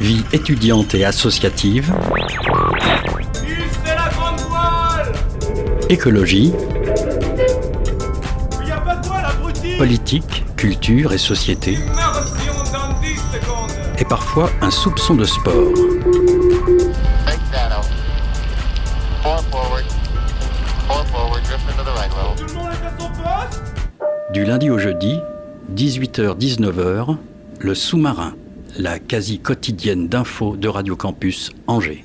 vie étudiante et associative, c'est la grande voile écologie, Il y a pas de voile, abruti politique, culture et société, Immersion dans 10 secondes et parfois un soupçon de sport. Du lundi au jeudi, 18h-19h, le sous-marin, la quasi quotidienne d'infos de Radio Campus Angers.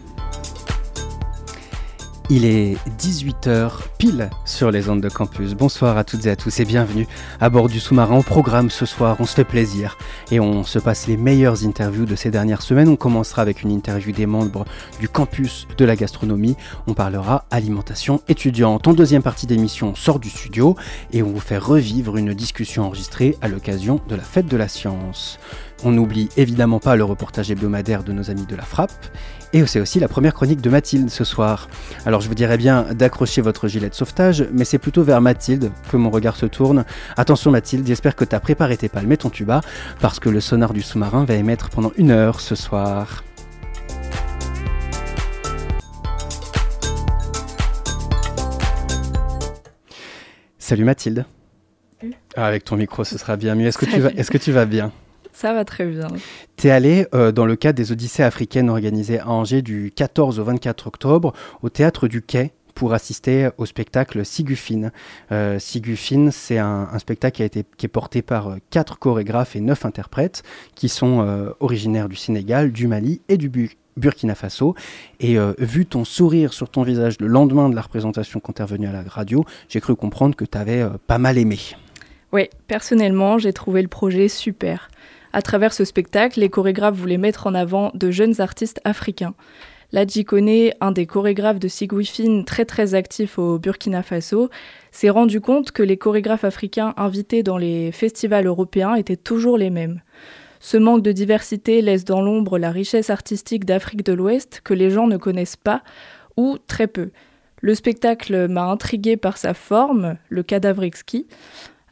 Il est 18h pile sur les ondes de campus. Bonsoir à toutes et à tous et bienvenue à bord du sous-marin. Au programme ce soir, on se fait plaisir et on se passe les meilleures interviews de ces dernières semaines. On commencera avec une interview des membres du campus de la gastronomie. On parlera alimentation étudiante. En deuxième partie d'émission, on sort du studio et on vous fait revivre une discussion enregistrée à l'occasion de la fête de la science. On n'oublie évidemment pas le reportage hebdomadaire de nos amis de la Frappe et c'est aussi la première chronique de Mathilde ce soir. Alors je vous dirais bien d'accrocher votre gilet de sauvetage, mais c'est plutôt vers Mathilde que mon regard se tourne. Attention Mathilde, j'espère que tu as préparé tes palmes et ton tuba, parce que le sonar du sous-marin va émettre pendant une heure ce soir. Salut Mathilde. Salut. Ah, avec ton micro, ce sera bien mieux. Est-ce que, tu Salut. vas, est-ce que tu vas bien? Ça va très bien. T'es allé euh, dans le cadre des Odyssées africaines organisées à Angers du 14 au 24 octobre au théâtre du Quai pour assister au spectacle Sigufine. Euh, Sigufine, c'est un, un spectacle qui, a été, qui est porté par euh, quatre chorégraphes et neuf interprètes qui sont euh, originaires du Sénégal, du Mali et du Bu- Burkina Faso. Et vu ton sourire sur ton visage le lendemain de la représentation revenu à la radio, j'ai cru comprendre que t'avais euh, pas mal aimé. Oui, personnellement, j'ai trouvé le projet super. À travers ce spectacle, les chorégraphes voulaient mettre en avant de jeunes artistes africains. Ladji Kone, un des chorégraphes de Sigouifine très très actif au Burkina Faso, s'est rendu compte que les chorégraphes africains invités dans les festivals européens étaient toujours les mêmes. Ce manque de diversité laisse dans l'ombre la richesse artistique d'Afrique de l'Ouest que les gens ne connaissent pas ou très peu. Le spectacle m'a intrigué par sa forme, le cadavre exquis.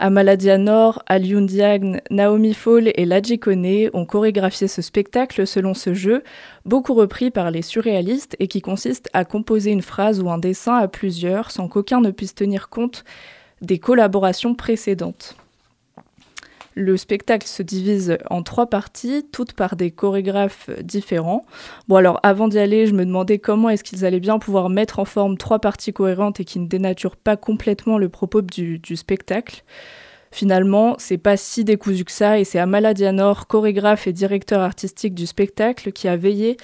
Amaladia Nor, Alioune Diagne, Naomi Fall et Ladji Kone ont chorégraphié ce spectacle selon ce jeu, beaucoup repris par les surréalistes et qui consiste à composer une phrase ou un dessin à plusieurs sans qu'aucun ne puisse tenir compte des collaborations précédentes. Le spectacle se divise en trois parties, toutes par des chorégraphes différents. Bon alors avant d'y aller, je me demandais comment est-ce qu'ils allaient bien pouvoir mettre en forme trois parties cohérentes et qui ne dénaturent pas complètement le propos du, spectacle. Finalement, c'est pas si décousu que ça et c'est Amala Dianor, chorégraphe et directeur artistique du spectacle, qui a veillé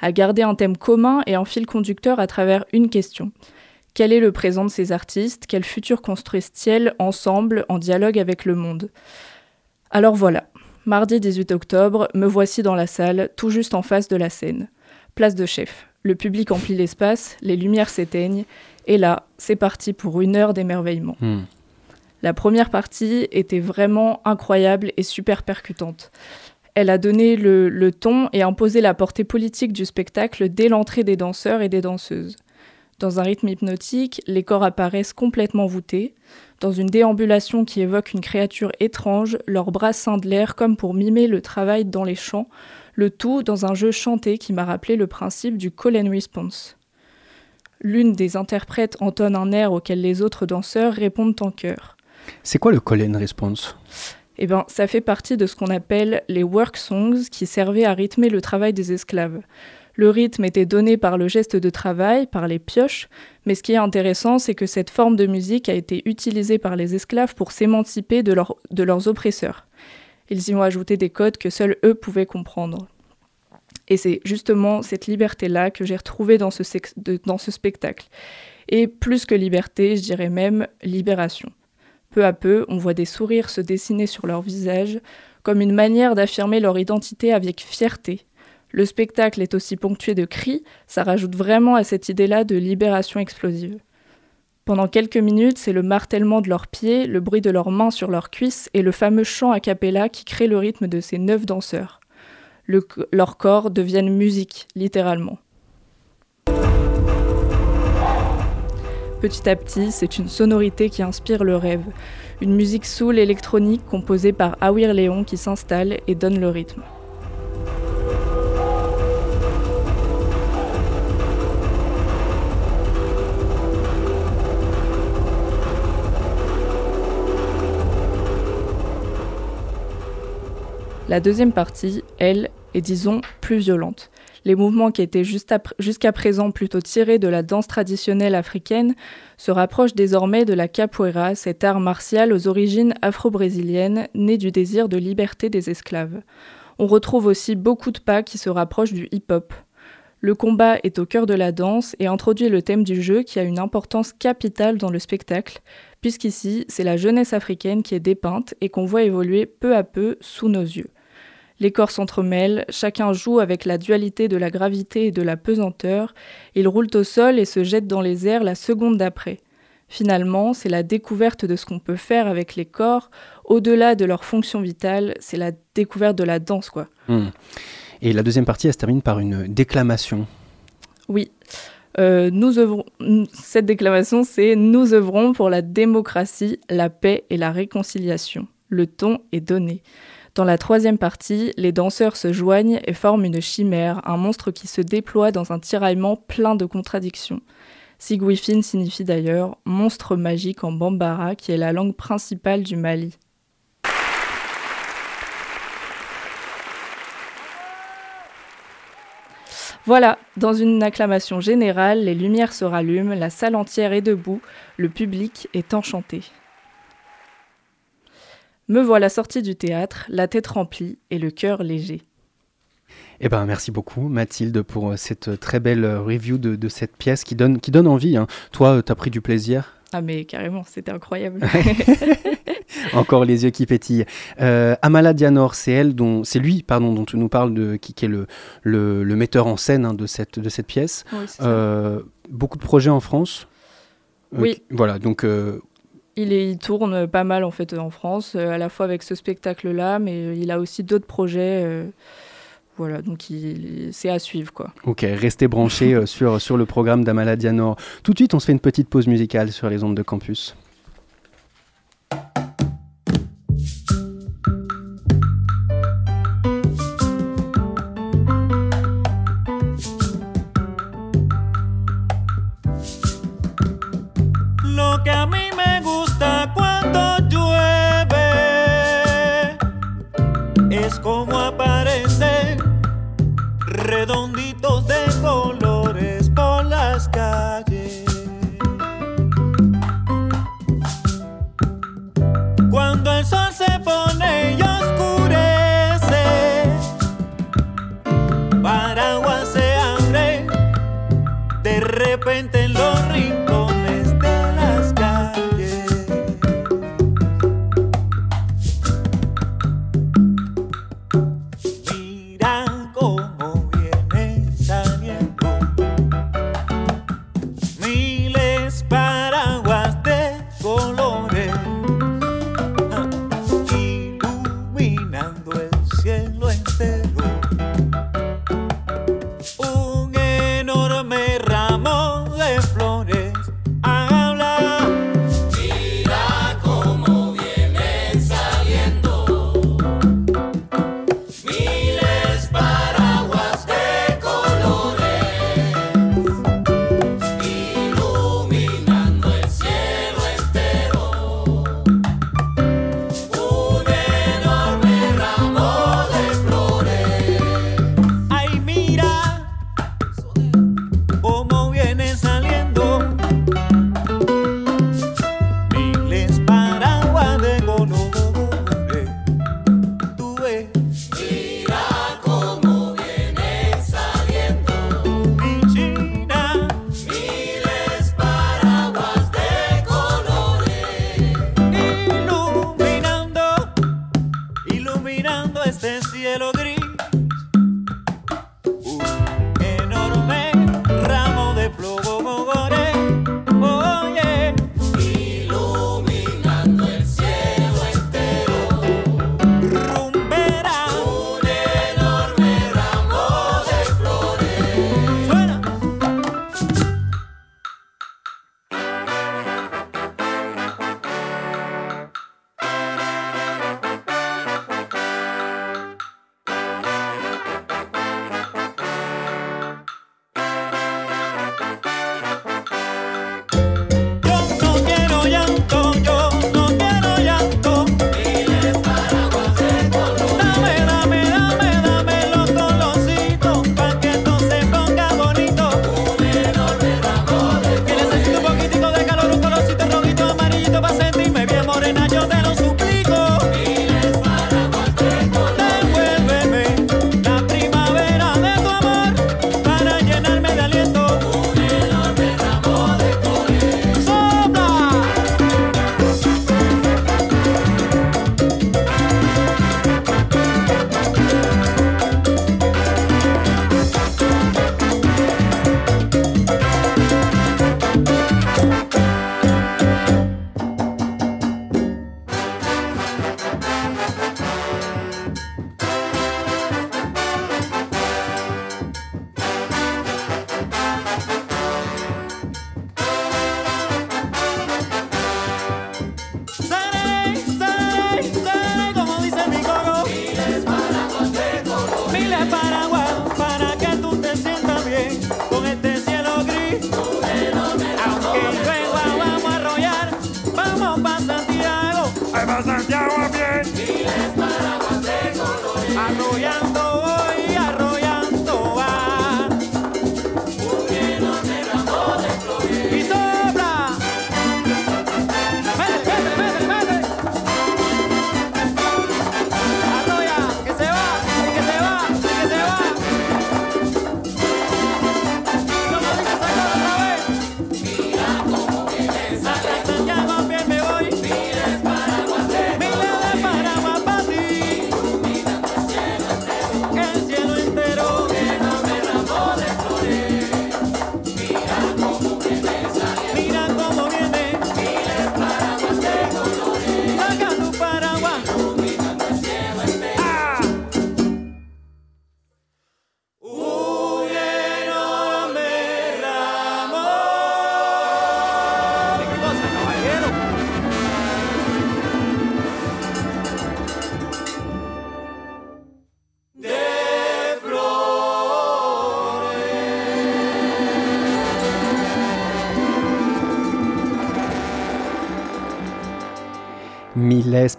à garder un thème commun et un fil conducteur à travers une question. Quel est le présent de ces artistes? Quel futur construisent-ils ensemble en dialogue avec le monde? Alors voilà, mardi 18 octobre, me voici dans la salle, tout juste en face de la scène. Place de chef. Le public emplit l'espace, les lumières s'éteignent, et là, c'est parti pour une heure d'émerveillement. Hmm. La première partie était vraiment incroyable et super percutante. Elle a donné le, le ton et imposé la portée politique du spectacle dès l'entrée des danseurs et des danseuses. Dans un rythme hypnotique, les corps apparaissent complètement voûtés. Dans une déambulation qui évoque une créature étrange, leurs bras scindent l'air comme pour mimer le travail dans les champs, le tout dans un jeu chanté qui m'a rappelé le principe du call and response. L'une des interprètes entonne un air auquel les autres danseurs répondent en chœur. C'est quoi le call and response? Eh ben, ça fait partie de ce qu'on appelle les work songs qui servaient à rythmer le travail des esclaves. Le rythme était donné par le geste de travail, par les pioches, mais ce qui est intéressant, c'est que cette forme de musique a été utilisée par les esclaves pour s'émanciper de, leur- de leurs oppresseurs. Ils y ont ajouté des codes que seuls eux pouvaient comprendre. Et c'est justement cette liberté-là que j'ai retrouvée dans ce, dans ce spectacle. Et plus que liberté, je dirais même libération. Peu à peu, on voit des sourires se dessiner sur leur visage, comme une manière d'affirmer leur identité avec fierté. Le spectacle est aussi ponctué de cris, ça rajoute vraiment à cette idée-là de libération explosive. Pendant quelques minutes, c'est le martèlement de leurs pieds, le bruit de leurs mains sur leurs cuisses et le fameux chant a cappella qui crée le rythme de ces neuf danseurs. Leurs corps deviennent musique, littéralement. Petit à petit, c'est une sonorité qui inspire le rêve, une musique soul électronique composée par Awir Léon qui s'installe et donne le rythme. La deuxième partie, elle, est disons plus violente. Les mouvements qui étaient jusqu'à présent plutôt tirés de la danse traditionnelle africaine se rapprochent désormais de la capoeira, cet art martial aux origines afro-brésiliennes, né du désir de liberté des esclaves. On retrouve aussi beaucoup de pas qui se rapprochent du hip-hop. Le combat est au cœur de la danse et introduit le thème du jeu qui a une importance capitale dans le spectacle, puisqu'ici c'est la jeunesse africaine qui est dépeinte et qu'on voit évoluer peu à peu sous nos yeux. Les corps s'entremêlent, chacun joue avec la dualité de la gravité et de la pesanteur, ils roulent au sol et se jettent dans les airs la seconde d'après. Finalement, c'est la découverte de ce qu'on peut faire avec les corps, au-delà de leur fonction vitale, c'est la découverte de la danse, quoi. Hmm. Et la deuxième partie, elle se termine par une déclamation. Oui. Euh, nous œuvrons, cette déclamation, c'est Nous œuvrons pour la démocratie, la paix et la réconciliation. Le ton est donné. Dans la troisième partie, les danseurs se joignent et forment une chimère, un monstre qui se déploie dans un tiraillement plein de contradictions. Siguifin signifie d'ailleurs monstre magique en bambara, qui est la langue principale du Mali. Voilà, dans une acclamation générale, les lumières se rallument, la salle entière est debout, le public est enchanté. Me voilà sortie du théâtre, la tête remplie et le cœur léger. Eh ben, merci beaucoup Mathilde pour euh, cette très belle euh, review de, cette pièce qui donne, qui donne envie. Hein. Toi, euh, tu as pris du plaisir? Ah mais carrément, c'était incroyable. Encore les yeux qui pétillent. Amala Dianor, c'est elle dont, c'est lui, pardon, dont tu nous parles de qui, est le, le, metteur en scène hein, de cette de cette pièce. beaucoup de projets en France? oui. Voilà, donc il, tourne pas mal en fait en France, euh, à la fois avec ce spectacle-là, mais euh, il a aussi d'autres projets. Euh, voilà, donc c'est à suivre quoi. Ok, restez branchés sur, sur le programme d'Amala Dianor. Tout de suite, on se fait une petite pause musicale sur les ondes de campus.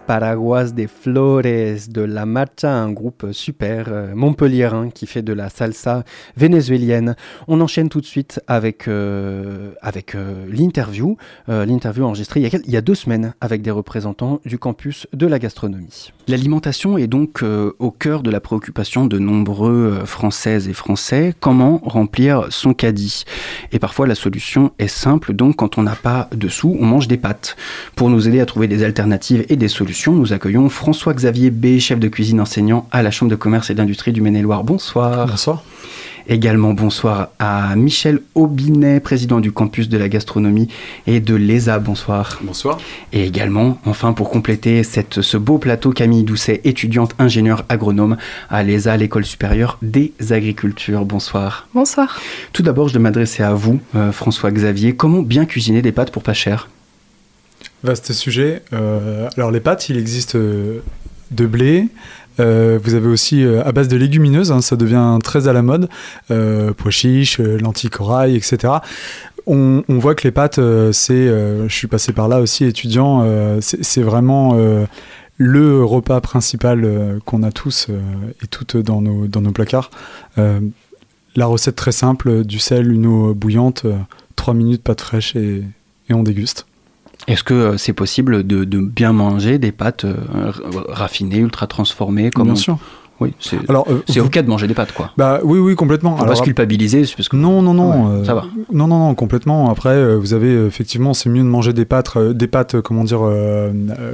Paraguas de Flores de La Marcha, un groupe super euh, montpelliérain qui fait de la salsa vénézuélienne. On enchaîne tout de suite avec, euh, avec euh, l'interview, l'interview enregistrée il y, a, il y, a, deux semaines avec des représentants du campus de la gastronomie. L'alimentation est donc au cœur de la préoccupation de nombreux Françaises et Français. Comment remplir son caddie? Et parfois la solution est simple, donc quand on n'a pas de sous, on mange des pâtes. Pour nous aider à trouver des alternatives et des solutions, nous accueillons François-Xavier B, chef de cuisine enseignant à la Chambre de commerce et d'industrie du Maine-et-Loire. Bonsoir. Bonsoir. Également bonsoir à Michel Aubinet, président du campus de la gastronomie et de l'ESA. Bonsoir. Bonsoir. Et également, enfin pour compléter cette, ce beau plateau, Camille Doucet, étudiante ingénieure agronome à l'ESA, l'école supérieure des agricultures. Bonsoir. Bonsoir. Tout d'abord, je vais m'adresser à vous, euh, François Xavier. Comment bien cuisiner des pâtes pour pas cher? Vaste sujet. Euh, alors les pâtes, il existe euh, de blé. Euh, vous avez aussi à base de légumineuses, hein, ça devient très à la mode, pois chiches, lentilles corail, etc. On, voit que les pâtes, c'est, je suis passé par là aussi étudiant, c'est vraiment le repas principal qu'on a tous et toutes dans nos, dans nos placards. la recette très simple, du sel, une eau bouillante, 3 minutes pâte fraîche et, et on déguste. Est-ce que euh, c'est possible de, bien manger des pâtes euh, raffinées, ultra transformées comme Bien sûr. Oui, c'est Alors, euh, c'est ok de manger des pâtes, quoi. Bah oui, oui, complètement. On va pas se culpabiliser, parce que non, non, non, ça va. Non, non, non, complètement. Après, vous avez effectivement, c'est mieux de manger des pâtes, des pâtes, comment dire,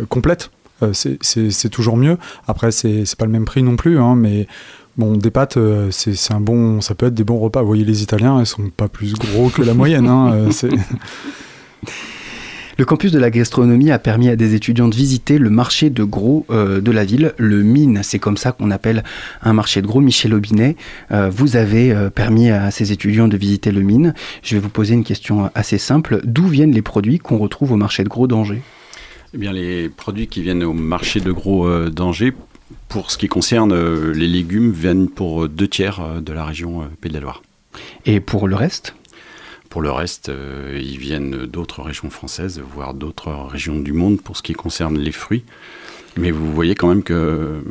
complètes. c'est toujours mieux. Après, c'est pas le même prix non plus, hein, mais Bon, des pâtes, c'est un bon, ça peut être des bons repas. Vous voyez, les Italiens, ils sont pas plus gros que la moyenne. Hein, Le campus de la gastronomie a permis à des étudiants de visiter le marché de gros euh, de la ville, le Mine. C'est comme ça qu'on appelle un marché de gros. Michel Aubinet, euh, vous avez euh, permis à ces étudiants de visiter le Mine. Je vais vous poser une question assez simple. D'où viennent les produits qu'on retrouve au marché de gros d'Angers? Eh bien, les produits qui viennent au marché de gros d'Angers, pour ce qui concerne les légumes, viennent pour deux tiers de la région Pays de la Loire. Et pour le reste? Pour le reste, euh, ils viennent d'autres régions françaises, voire d'autres régions du monde pour ce qui concerne les fruits. Mais vous voyez quand même que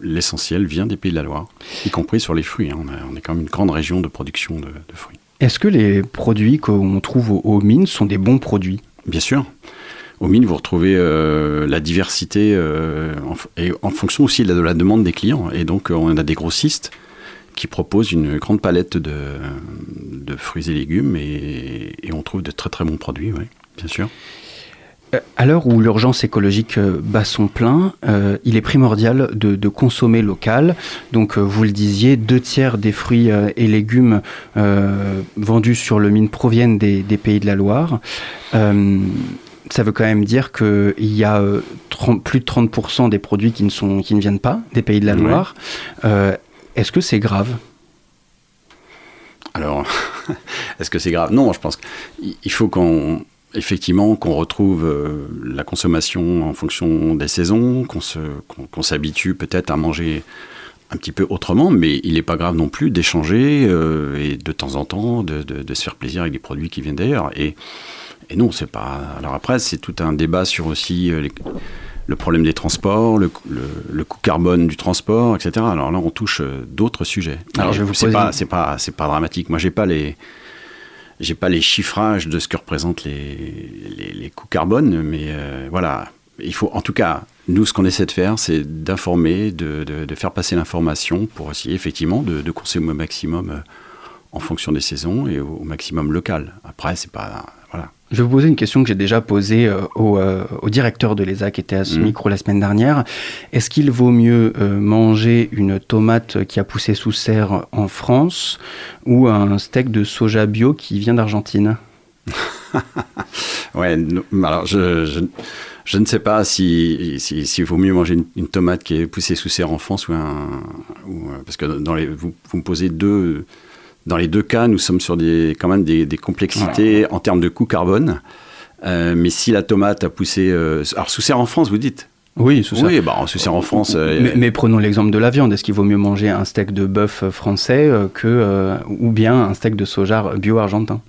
l'essentiel vient des pays de la Loire, y compris sur les fruits. Hein. On, est quand même une grande région de production de, fruits. Est-ce que les produits qu'on trouve aux, mines sont des bons produits? Bien sûr. Aux mines, vous retrouvez euh, la diversité euh, en, et en fonction aussi de la, demande des clients. Et donc, on a des grossistes qui propose une grande palette de, de fruits et légumes et, on trouve de très très bons produits, oui, bien sûr. Euh, à l'heure où l'urgence écologique euh, bat son plein, euh, il est primordial de, consommer local. Donc, vous le disiez, deux tiers des fruits et légumes vendus sur le mine proviennent des, pays de la Loire. ça veut quand même dire qu'il y a plus de 30% des produits qui ne, sont, qui ne viennent pas des pays de la Loire. Est-ce que c'est grave? Alors, est-ce que c'est grave? Non, je pense qu'il faut qu'on effectivement qu'on retrouve euh, la consommation en fonction des saisons, qu'on s'habitue peut-être à manger un petit peu autrement, mais il n'est pas grave non plus d'échanger euh, et de temps en temps de, se faire plaisir avec des produits qui viennent d'ailleurs. Et, et non, c'est pas. Alors après, c'est tout un débat sur aussi euh, le problème des transports, le, coût carbone du transport, etc. Alors là, on touche euh, d'autres sujets. Alors, je vous c'est pas, c'est pas, c'est pas dramatique. Moi, j'ai pas les, j'ai pas les chiffrages de ce que représentent les, les, coûts carbone, mais euh, voilà. Il faut, en tout cas, nous, ce qu'on essaie de faire, c'est d'informer, de, de, faire passer l'information pour essayer effectivement de, de consommer au maximum euh, en fonction des saisons et au, au maximum local. Après, c'est pas, voilà. Je vais vous poser une question que j'ai déjà posée euh, euh, au, directeur de l'ESA qui était à ce mm. micro la semaine dernière. Est-ce qu'il vaut mieux euh, manger une tomate qui a poussé sous serre en France ou un steak de soja bio qui vient d'Argentine? Ouais, alors je, je, ne sais pas s'il si, si, vaut mieux manger une, tomate qui est poussée sous serre en France ou un. parce que dans les, vous, vous me posez deux dans les deux cas, nous sommes sur des, quand même des, complexités en termes de coût carbone. Euh, mais si la tomate a poussé. Euh, alors, sous serre en France, vous dites? Oui, sous serre. Oui, bah, sous serre en France. Euh, mais, prenons l'exemple de la viande. Est-ce qu'il vaut mieux manger un steak de bœuf français que, ou bien un steak de soja bio argentin?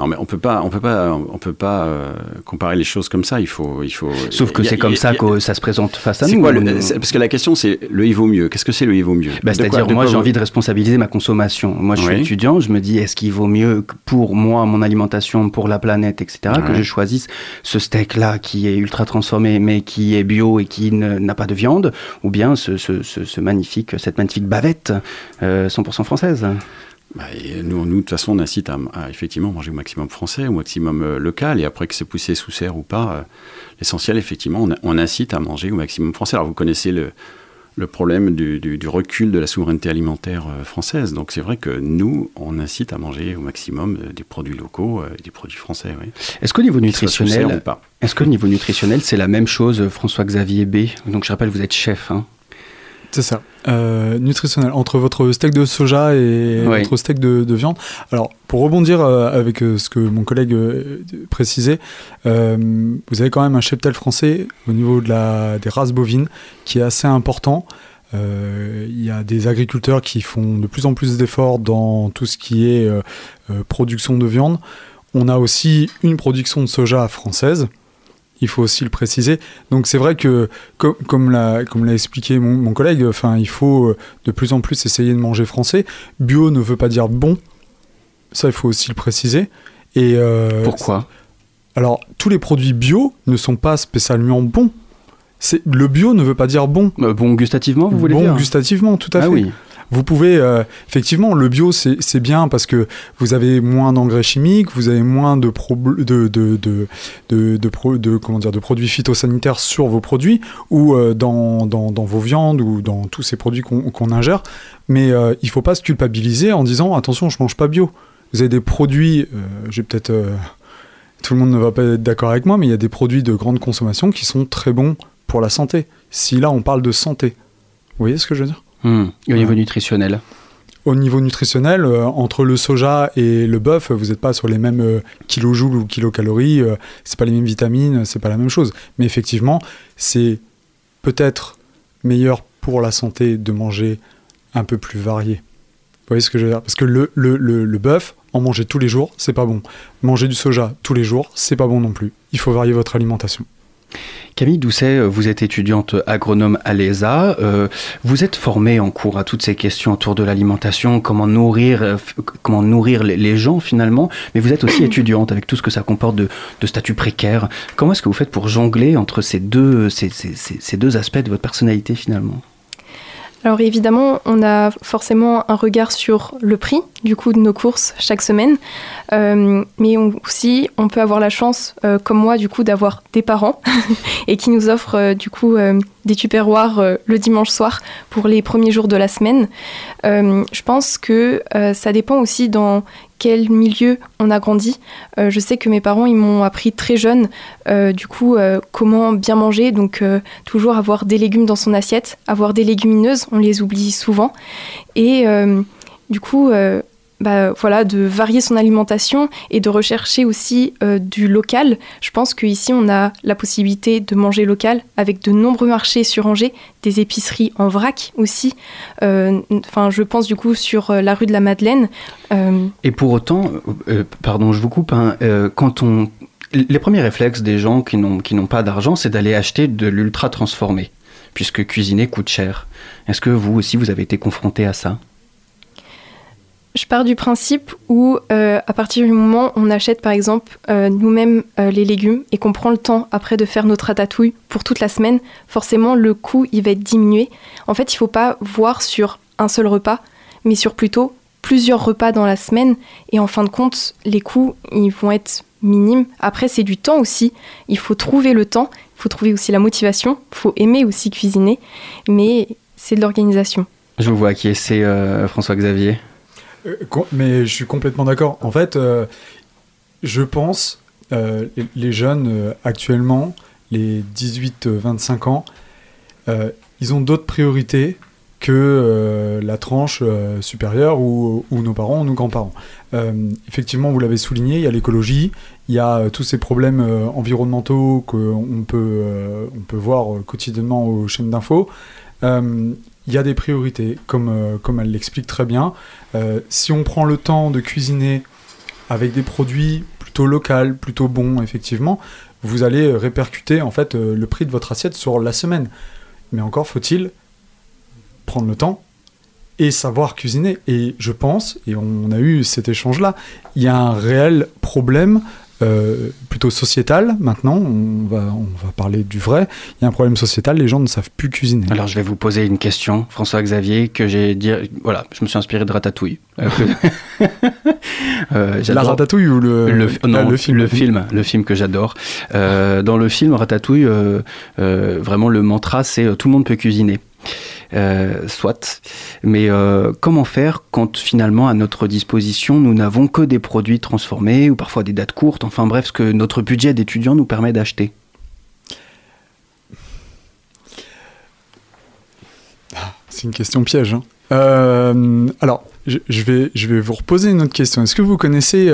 Non, mais on peut pas, on peut pas, on peut pas euh, comparer les choses comme ça. Il faut, il faut. Sauf que c'est comme a- ça a- que ça se présente face à nous. quoi On- le- c'est- Parce que la question, c'est le il vaut mieux. Qu'est-ce que c'est le il vaut mieux? Bah, C'est-à-dire, moi, j'ai envie de responsabiliser ma consommation. Moi, je suis étudiant, je me dis, est-ce qu'il vaut mieux pour moi, mon alimentation, pour la planète, etc., que je choisisse ce steak-là qui est ultra transformé, mais qui est bio et qui n'a pas de viande, ou bien ce, ce- ce- ce magnifique, cette magnifique bavette euh, 100% française? Bah, et nous, nous, de toute façon, on incite à, à effectivement manger au maximum français, au maximum euh, local, et après que c'est poussé sous serre ou pas, euh, l'essentiel, effectivement, on, on incite à manger au maximum français. Alors, vous connaissez le, le problème du, du- du recul de la souveraineté alimentaire euh, française. Donc, c'est vrai que nous, on incite à manger au maximum des produits locaux, et des produits français, oui. Est-ce qu'au niveau nutritionnel, est-ce que au niveau nutritionnel, c'est la même chose, François-Xavier B? Donc, je rappelle, vous êtes chef. Hein. C'est ça. Euh, nutritionnel. Entre votre steak de soja et Oui. votre steak de, de viande. Alors, pour rebondir euh, avec euh, ce que mon collègue précisait, euh, vous avez quand même un cheptel français au niveau de la, des races bovines qui est assez important. Euh, Il y a des agriculteurs qui font de plus en plus d'efforts dans tout ce qui est production de viande. On a aussi une production de soja française. Il faut aussi le préciser. Donc c'est vrai que, co- comme l'a comme l'a expliqué mon, mon collègue, enfin il faut euh, de plus en plus essayer de manger français. Bio ne veut pas dire bon. Ça il faut aussi le préciser. Et euh, Pourquoi? alors tous les produits bio ne sont pas spécialement bons. C'est le bio ne veut pas dire bon. Euh, Bon, gustativement, vous voulez bon dire? gustativement, tout à Ah fait. oui. Vous pouvez, euh, effectivement, le bio, c'est bien parce que vous avez moins d'engrais chimiques, vous avez moins de, de, comment dire, de produits phytosanitaires sur vos produits ou euh, dans, vos viandes ou dans tous ces produits qu'on ingère. Mais euh, il faut pas se culpabiliser en disant attention, je mange pas bio. Vous avez des produits, j'ai peut-être. tout le monde ne va pas être d'accord avec moi, mais il y a des produits de grande consommation qui sont très bons pour la santé. Si là, on parle de santé. Vous voyez ce que je veux dire? Hmm. Et au niveau nutritionnel au niveau nutritionnel, euh, entre le soja et le bœuf, vous n'êtes pas sur les mêmes euh, kilojoules ou kilocalories, euh, c'est pas les mêmes vitamines, c'est pas la même chose. Mais effectivement, c'est peut-être meilleur pour la santé de manger un peu plus varié. Vous voyez ce que je veux dire? Parce que le, le, le, le bœuf, en manger tous les jours, c'est pas bon. Manger du soja tous les jours, c'est pas bon non plus. Il faut varier votre alimentation. Camille Doucet, vous êtes étudiante agronome à l'ESA. euh, vous êtes formée en cours à toutes ces questions autour de l'alimentation, comment nourrir, euh, comment nourrir les, gens finalement. Mais vous êtes aussi étudiante avec tout ce que ça comporte de, de statut précaire. Comment est-ce que vous faites pour jongler entre ces deux, ces, ces- ces- ces deux aspects de votre personnalité finalement? Alors évidemment, on a forcément un regard sur le prix du coup de nos courses chaque semaine, Euh, mais aussi on peut avoir la chance, euh, comme moi du coup, d'avoir des parents et qui nous offrent euh, du coup des tupperwares euh, le dimanche soir pour les premiers jours de la semaine. Euh, je pense que euh, ça dépend aussi dans quel milieu on a grandi. Je sais que mes parents ils m'ont appris très jeune du coup comment bien manger, donc toujours avoir des légumes dans son assiette, avoir des légumineuses, on les oublie souvent. Et du coup, bah, voilà, de varier son alimentation et de rechercher aussi euh, du local. Je pense qu'ici, on a la possibilité de manger local avec de nombreux marchés sur Angers, des épiceries en vrac aussi. Euh, Enfin, je pense du coup sur euh, la rue de la Madeleine. Et pour autant, pardon, je vous coupe, hein, quand on... Les premiers réflexes des gens qui n'ont pas d'argent, c'est d'aller acheter de l'ultra transformé, puisque cuisiner coûte cher. Est-ce que vous aussi, vous avez été confronté à ça? Je pars du principe où, euh, à partir du moment où on achète par exemple euh, nous-mêmes euh, les légumes et qu'on prend le temps après de faire notre ratatouille pour toute la semaine, forcément le coût il va être diminué. En fait, il faut pas voir sur un seul repas, mais sur plutôt plusieurs repas dans la semaine. Et en fin de compte, les coûts ils vont être minimes. Après, c'est du temps aussi. Il faut trouver le temps, il faut trouver aussi la motivation, il faut aimer aussi cuisiner, mais c'est de l'organisation. Je vous vois qui est, c'est François-Xavier. Euh, mais je suis complètement d'accord. En fait, euh, je pense, euh, les- jeunes euh, actuellement, les 18-25 ans, ils ont d'autres priorités que la tranche supérieure ou, nos parents nos grands-parents. Effectivement, vous l'avez souligné, il y a l'écologie, il y a tous ces problèmes environnementaux qu'on peut, on peut voir quotidiennement aux chaînes d'infos. Il y a des priorités, comme, euh, comme elle l'explique très bien. Euh, si on prend le temps de cuisiner avec des produits plutôt locaux, plutôt bons, effectivement, vous allez répercuter en fait euh, le prix de votre assiette sur la semaine. Mais encore faut-il prendre le temps et savoir cuisiner. Et je pense, et on a eu cet échange-là, il y a un réel problème euh, plutôt sociétal maintenant, on va, on va parler du vrai, il y a un problème sociétal, les gens ne savent plus cuisiner. Alors je vais vous poser une question, François-Xavier, que j'ai dit, voilà, je me suis inspiré de Ratatouille. Euh, euh, La Ratatouille ou le, le, ah, non, le film le film, le film que j'adore. Euh, dans le film Ratatouille, vraiment le mantra c'est tout le monde peut cuisiner. Euh, soit. Mais euh, comment faire quand finalement à notre disposition nous n'avons que des produits transformés ou parfois des dates courtes, enfin bref, ce que notre budget d'étudiant nous permet d'acheter? C'est une question piège. hein. Euh, alors, je, je vais, je vais vous reposer une autre question. Est-ce que vous connaissez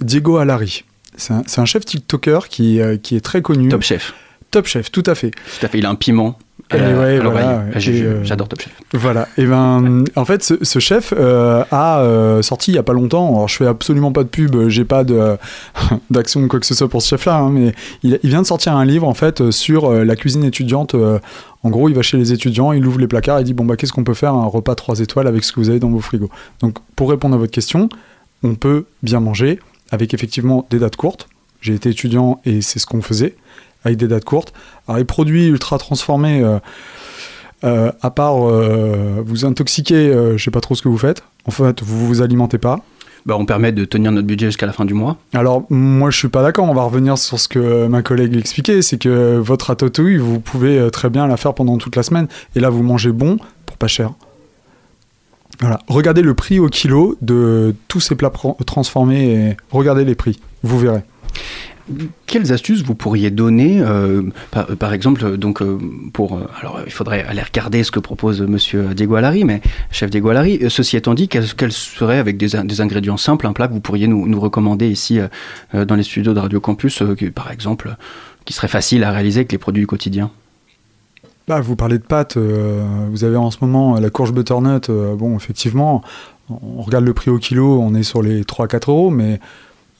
Diego Alari? C'est un, un chef TikToker qui, qui est très connu. Top Chef. Top Chef, tout à fait. Tout à fait, il a un piment. Ouais, voilà, Ah, euh, J'adore Top Chef. Voilà. Et ben, en fait, ce, ce chef euh, a euh, sorti il y a pas longtemps. Alors, je fais absolument pas de pub. J'ai pas d'action ou quoi que ce soit pour ce chef-là. hein, mais il, il vient de sortir un livre en fait euh, sur la cuisine étudiante. en gros, il va chez les étudiants, il ouvre les placards et dit bon bah qu'est-ce qu'on peut faire? Un repas 3 étoiles avec ce que vous avez dans vos frigos. Donc, pour répondre à votre question, on peut bien manger avec effectivement des dates courtes. J'ai été étudiant et c'est ce qu'on faisait avec des dates courtes. Alors, les produits ultra transformés. euh, euh, à part euh, vous intoxiquer, euh, je sais pas trop ce que vous faites. En fait, vous vous alimentez pas. Bah, on permet de tenir notre budget jusqu'à la fin du mois. Alors, moi, je suis pas d'accord. On va revenir sur ce que ma collègue expliquait. C'est que votre ratatouille, vous pouvez très bien la faire pendant toute la semaine. Et là, vous mangez bon pour pas cher. Voilà. Regardez le prix au kilo de tous ces plats transformés et regardez les prix. Vous verrez. Quelles astuces vous pourriez donner, euh, par, exemple, donc euh, pour, euh, alors il faudrait aller regarder ce que propose Monsieur Diego Alari, mais chef Diego Alari. Ceci étant dit, quels quels seraient avec des, des ingrédients simples un plat que vous pourriez nous, recommander ici dans les studios de Radio Campus, par exemple, qui serait facile à réaliser avec les produits du quotidien? Bah, vous parlez de pâtes, vous avez en ce moment la courge butternut, bon, effectivement, on regarde le prix au kilo, on est sur les 3-4 euros, mais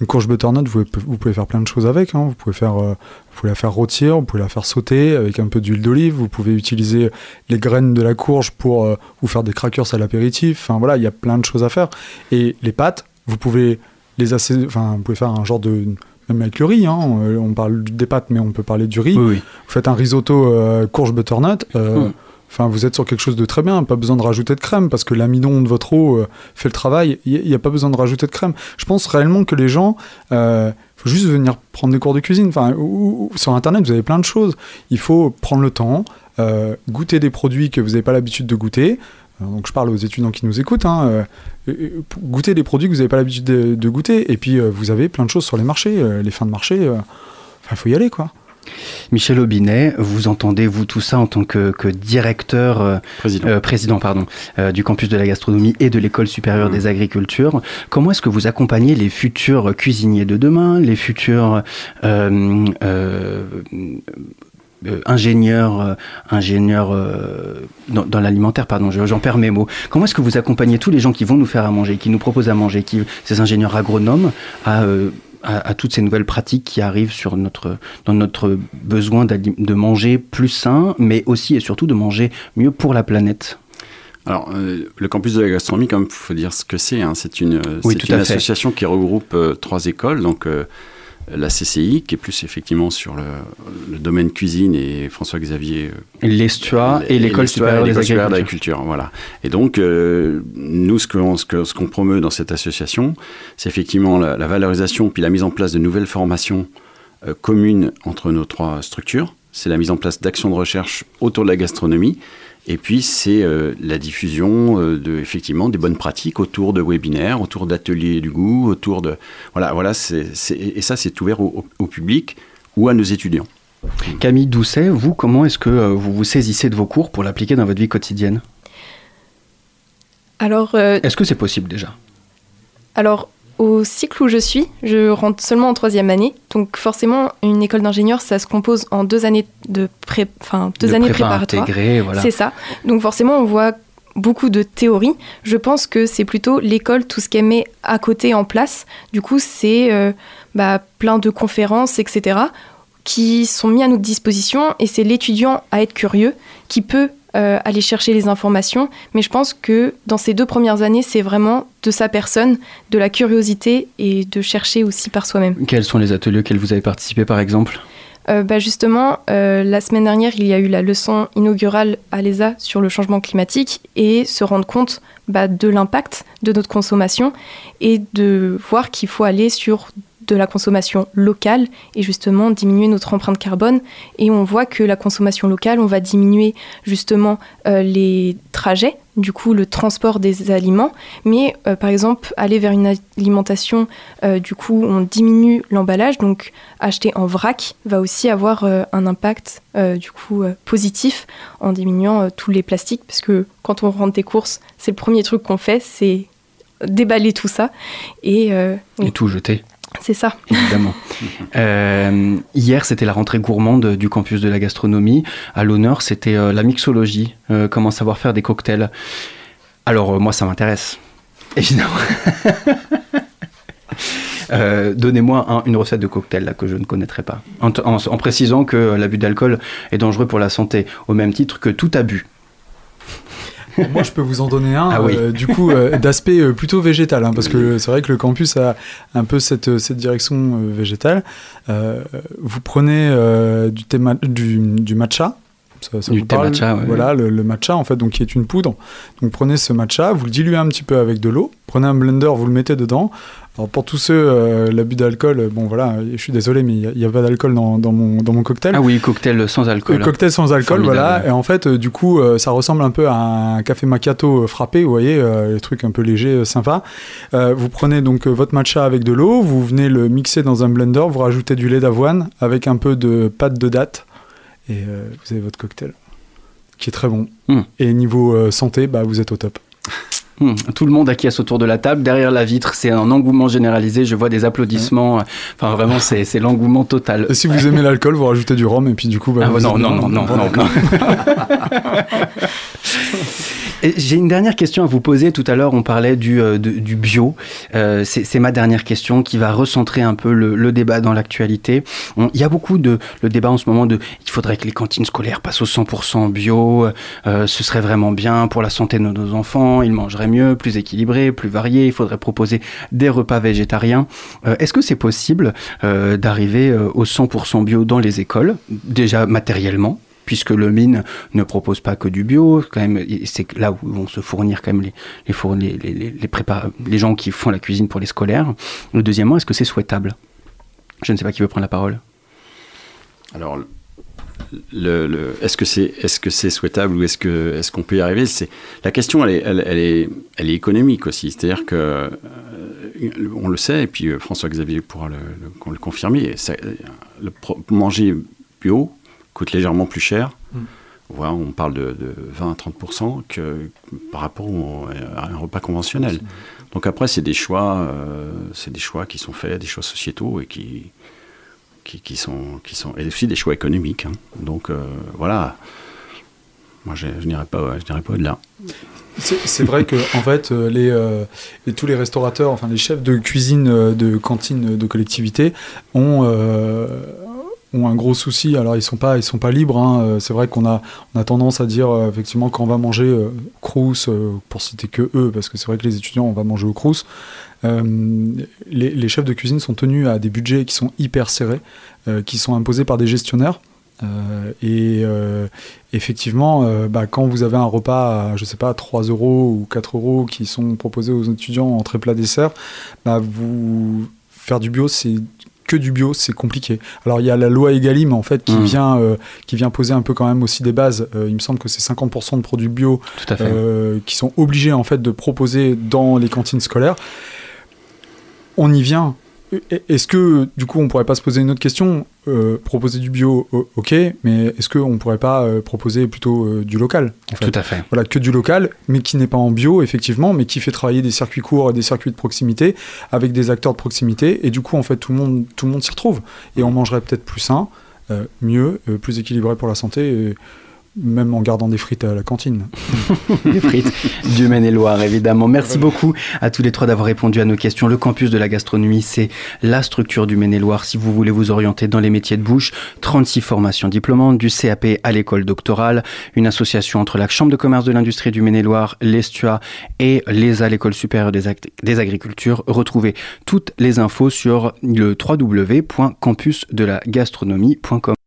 une courge butternut, vous, pouvez- vous pouvez faire plein de choses avec. hein. Vous, pouvez faire, euh, vous pouvez la faire rôtir, vous pouvez la faire sauter avec un peu d'huile d'olive, vous pouvez utiliser les graines de la courge pour euh, vous faire des crackers à l'apéritif. Enfin voilà, il y a plein de choses à faire. Et les pâtes, vous pouvez les enfin, vous pouvez faire un genre de. Même avec le riz, hein, euh, on parle des pâtes, mais on peut parler du riz. Oui, oui. Vous faites un risotto euh, courge butternut. Mm. Enfin, vous êtes sur quelque chose de très bien. Pas besoin de rajouter de crème parce que l'amidon de votre eau euh, fait le travail. Il n'y a pas besoin de rajouter de crème. Je pense réellement que les gens, euh, faut juste venir prendre des cours de cuisine. Enfin, sur Internet, vous avez plein de choses. Il faut prendre le temps, euh, goûter des produits que vous n'avez pas l'habitude de goûter. Donc, je parle aux étudiants qui nous écoutent. hein, goûter des produits que vous n'avez pas l'habitude de, goûter. Et puis, vous avez plein de choses sur les marchés, les fins de marché. il faut y aller, quoi. Michel Aubinet, vous entendez vous tout ça en tant que, que directeur euh, Président. euh, président pardon, euh, du campus de la gastronomie et de l'école supérieure Mmh. des agricultures. Comment est-ce que vous accompagnez les futurs cuisiniers de demain, les futurs ingénieurs, ingénieurs dans, dans l'alimentaire, pardon, je- j'en perds mes mots. Comment est-ce que vous accompagnez tous les gens qui vont nous faire à manger, qui nous proposent à manger, qui, ces ingénieurs agronomes, à, à, à toutes ces nouvelles pratiques qui arrivent sur notre, dans notre besoin de manger plus sain, mais aussi et surtout de manger mieux pour la planète Alors, euh, le campus de la gastronomie, quand même, il faut dire ce que c'est. hein. C'est une, Oui, une fait. association qui regroupe euh, trois écoles. Donc, euh, la CCI, qui est plus effectivement sur le, le domaine cuisine, et François-Xavier. euh, L'Estua et l'école supérieure des d'agriculture, voilà. Et donc, euh, nous, ce qu'on ce que- ce qu'on promeut dans cette association, c'est effectivement la, la valorisation puis la mise en place de nouvelles formations euh, communes entre nos trois structures. C'est la mise en place d'actions de recherche autour de la gastronomie. Et puis, c'est euh, la diffusion euh, de, effectivement, des bonnes pratiques autour de webinaires, autour d'ateliers du goût, autour de... Voilà, voilà et ça, c'est ouvert au, au- au public ou à nos étudiants. Camille Doucet, vous, comment est-ce que euh, vous vous saisissez de vos cours pour l'appliquer dans votre vie quotidienne? Alors, euh, Est-ce que c'est possible déjà? Alors, au cycle où je suis, je rentre seulement en troisième année. Donc, forcément, une école d'ingénieur, ça se compose en deux années de pré... enfin, deux De années prépa préparatoires. voilà. C'est ça. Donc, forcément, on voit beaucoup de théorie. Je pense que c'est plutôt l'école, tout ce qu'elle met à côté en place. Du coup, c'est euh, bah, plein de conférences, etc., qui sont mis à notre disposition. Et c'est l'étudiant à être curieux qui peut euh, aller chercher les informations. Mais je pense que dans ces deux premières années, c'est vraiment de sa personne, de la curiosité et de chercher aussi par soi-même. Quels sont les ateliers auxquels vous avez participé, par exemple? Euh, bah, justement, euh, la semaine dernière, il y a eu la leçon inaugurale à l'ESA sur le changement climatique et se rendre compte bah, de l'impact de notre consommation et de voir qu'il faut aller sur de la consommation locale et justement diminuer notre empreinte carbone. Et on voit que la consommation locale, on va diminuer justement euh, les trajets, du coup le transport des aliments, mais euh, par exemple aller vers une alimentation, euh, du coup on diminue l'emballage, donc acheter en vrac va aussi avoir un impact du coup positif en diminuant tous les plastiques, parce que quand on rentre des courses, c'est le premier truc qu'on fait, c'est déballer tout ça et, et tout jeter. C'est ça. Évidemment. Euh, hier, c'était la rentrée gourmande du campus de la gastronomie. À l'honneur, c'était euh, la mixologie, euh, comment savoir faire des cocktails. Alors, moi, ça m'intéresse. Évidemment. Donnez-moi une recette de cocktail là, que je ne connaîtrais pas. En, en précisant que l'abus d'alcool est dangereux pour la santé, au même titre que tout abus. Moi, je peux vous en donner un, ah euh, du coup, euh, d'aspect euh, plutôt végétal, hein, parce que c'est vrai que le campus a un peu cette, cette direction végétale. vous prenez du, du matcha, ça, ça du thé matcha, Voilà, le, matcha, en fait, donc qui est une poudre. Donc prenez ce matcha, vous le diluez un petit peu avec de l'eau, prenez un blender, vous le mettez dedans. Alors pour tous ceux, euh, l'abus d'alcool, bon voilà, je suis désolé, mais il n'y a, pas d'alcool dans, dans, mon, dans mon cocktail. Ah oui, cocktail sans alcool. cocktail sans alcool, voilà. Et en fait, euh, du coup, euh, ça ressemble un peu à un café macchiato frappé, vous voyez, les trucs un peu légers, sympa. vous prenez donc votre matcha avec de l'eau, vous venez le mixer dans un blender, vous rajoutez du lait d'avoine avec un peu de pâte de date, et vous avez votre cocktail, qui est très bon. Hmm. Et niveau santé, bah, vous êtes au top. Hmm. Tout le monde acquiesce autour de la table. Derrière la vitre, c'est un engouement généralisé. Je vois des applaudissements. Enfin, vraiment, c'est l'engouement total. Et si vous aimez l'alcool, vous rajoutez du rhum et puis du coup. Bah, ah, non, non, non, non, non, non. J'ai une dernière question à vous poser. Tout à l'heure, on parlait du, euh, bio. Euh, c'est ma dernière question qui va recentrer un peu le, débat dans l'actualité. Il y a beaucoup de le débat en ce moment de il faudrait que les cantines scolaires passent au 100% bio. Euh, ce serait vraiment bien pour la santé de nos enfants. Ils mangeraient mieux, plus équilibré, plus varié. Il faudrait proposer des repas végétariens. Est-ce que c'est possible d'arriver au 100% bio dans les écoles, déjà matériellement? Puisque le mine ne propose pas que du bio. Quand même, c'est là où vont se fournir quand même les, les, les, les, les gens qui font la cuisine pour les scolaires. Le deuxièmement, est-ce que c'est souhaitable? Je ne sais pas qui veut prendre la parole. Alors, est-ce que c'est est-ce que souhaitable ou est-ce que est-ce qu'on peut y arriver? C'est la question, elle est, elle, est elle est économique aussi. C'est-à-dire que euh, on le sait et puis euh, François Xavier pourra le, confirmer. le, manger bio, coûte légèrement plus cher. Mm. Voilà, on parle de, 20 à 30 que par rapport à un repas conventionnel. Donc après, c'est des choix, euh, c'est des choix qui sont faits, des choix sociétaux et qui, qui, sont, qui sont, et aussi des choix économiques. Hein. Donc euh, voilà, moi je, je n'irai pas, je pas au-delà. C'est vrai que en fait, euh, les, tous les restaurateurs, enfin les chefs de cuisine de cantines de collectivité ont ont un gros souci. Alors ils sont pas, ils sont pas libres. Hein. Euh, c'est vrai qu'on a, on a tendance à dire euh, effectivement quand on va manger euh, Crous, pour citer que eux, parce que c'est vrai que les étudiants on va manger au Crous. Les, chefs de cuisine sont tenus à des budgets qui sont hyper serrés, qui sont imposés par des gestionnaires. et effectivement, bah, quand vous avez un repas à, je sais pas, 3 euros ou 4 euros qui sont proposés aux étudiants en très plat dessert, bah, vous faire du bio, c'est que du bio, c'est compliqué. Alors il y a la loi Egalim en fait qui mmh. vient euh, qui vient poser un peu quand même aussi des bases. Euh, il me semble que c'est 50% de produits bio euh, qui sont obligés en fait de proposer dans les cantines scolaires. On y vient. Est-ce que, du coup, on pourrait pas se poser une autre question euh, Proposer du bio, ok, mais est-ce qu'on ne pourrait pas euh, proposer plutôt euh, du local Tout à fait. Voilà, que du local, mais qui n'est pas en bio, effectivement, mais qui fait travailler des circuits courts et des circuits de proximité avec des acteurs de proximité. Et du coup, en fait, tout le monde, tout le monde s'y retrouve. Et on mangerait peut-être plus sain, mieux, plus équilibré pour la santé. Même en gardant des frites à la cantine. des frites du Maine-et-Loire, évidemment. Merci beaucoup à tous les trois d'avoir répondu à nos questions. Le campus de la gastronomie, c'est la structure du Maine-et-Loire. Si vous voulez vous orienter dans les métiers de bouche, 36 formations diplômantes, du CAP à l'école doctorale, une association entre la Chambre de commerce de l'industrie du Maine-et-Loire, l'Estua et l'ESA, l'école supérieure des, des agricultures. Retrouvez toutes les infos sur le www.campusdelagastronomie.com.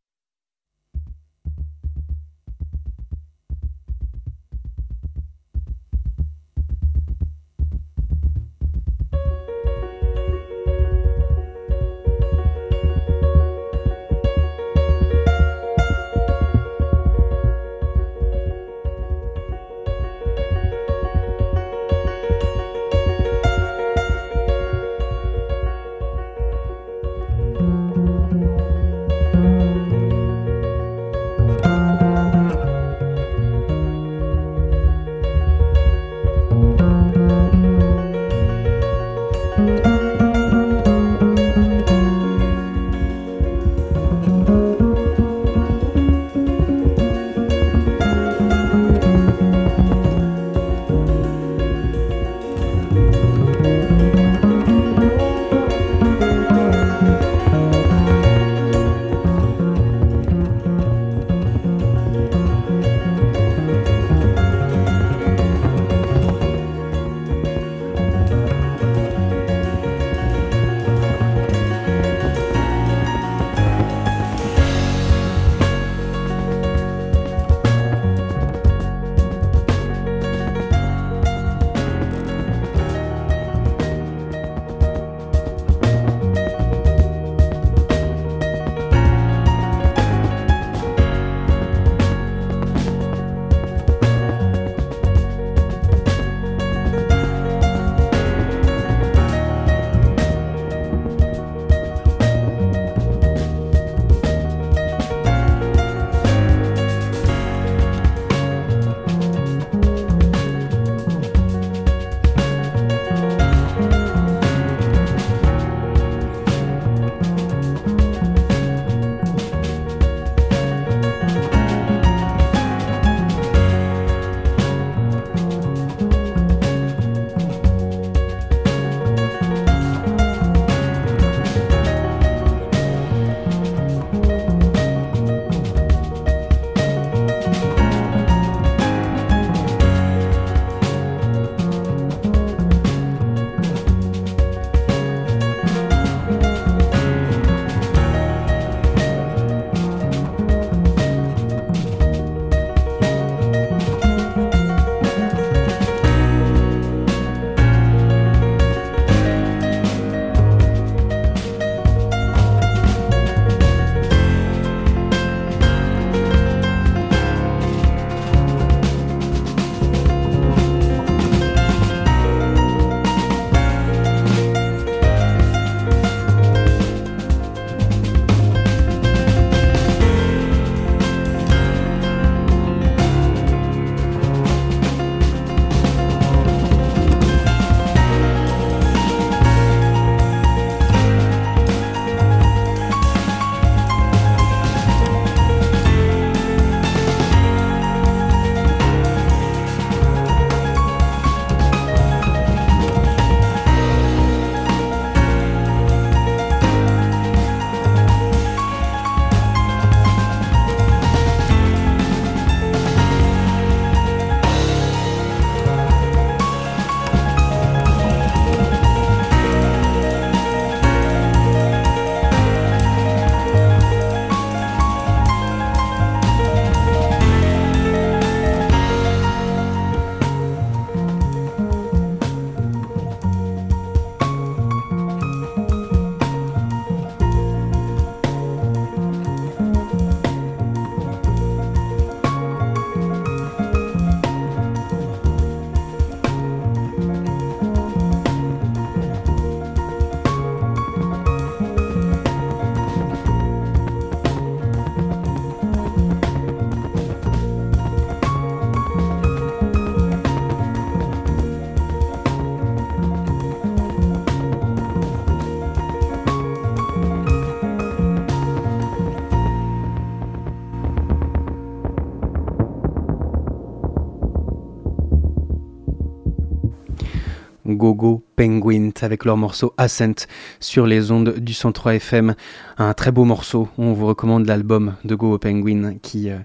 Gogo Penguin avec leur morceau Ascent sur les ondes du 103 FM. Un très beau morceau. On vous recommande l'album de Gogo Penguin qui, euh,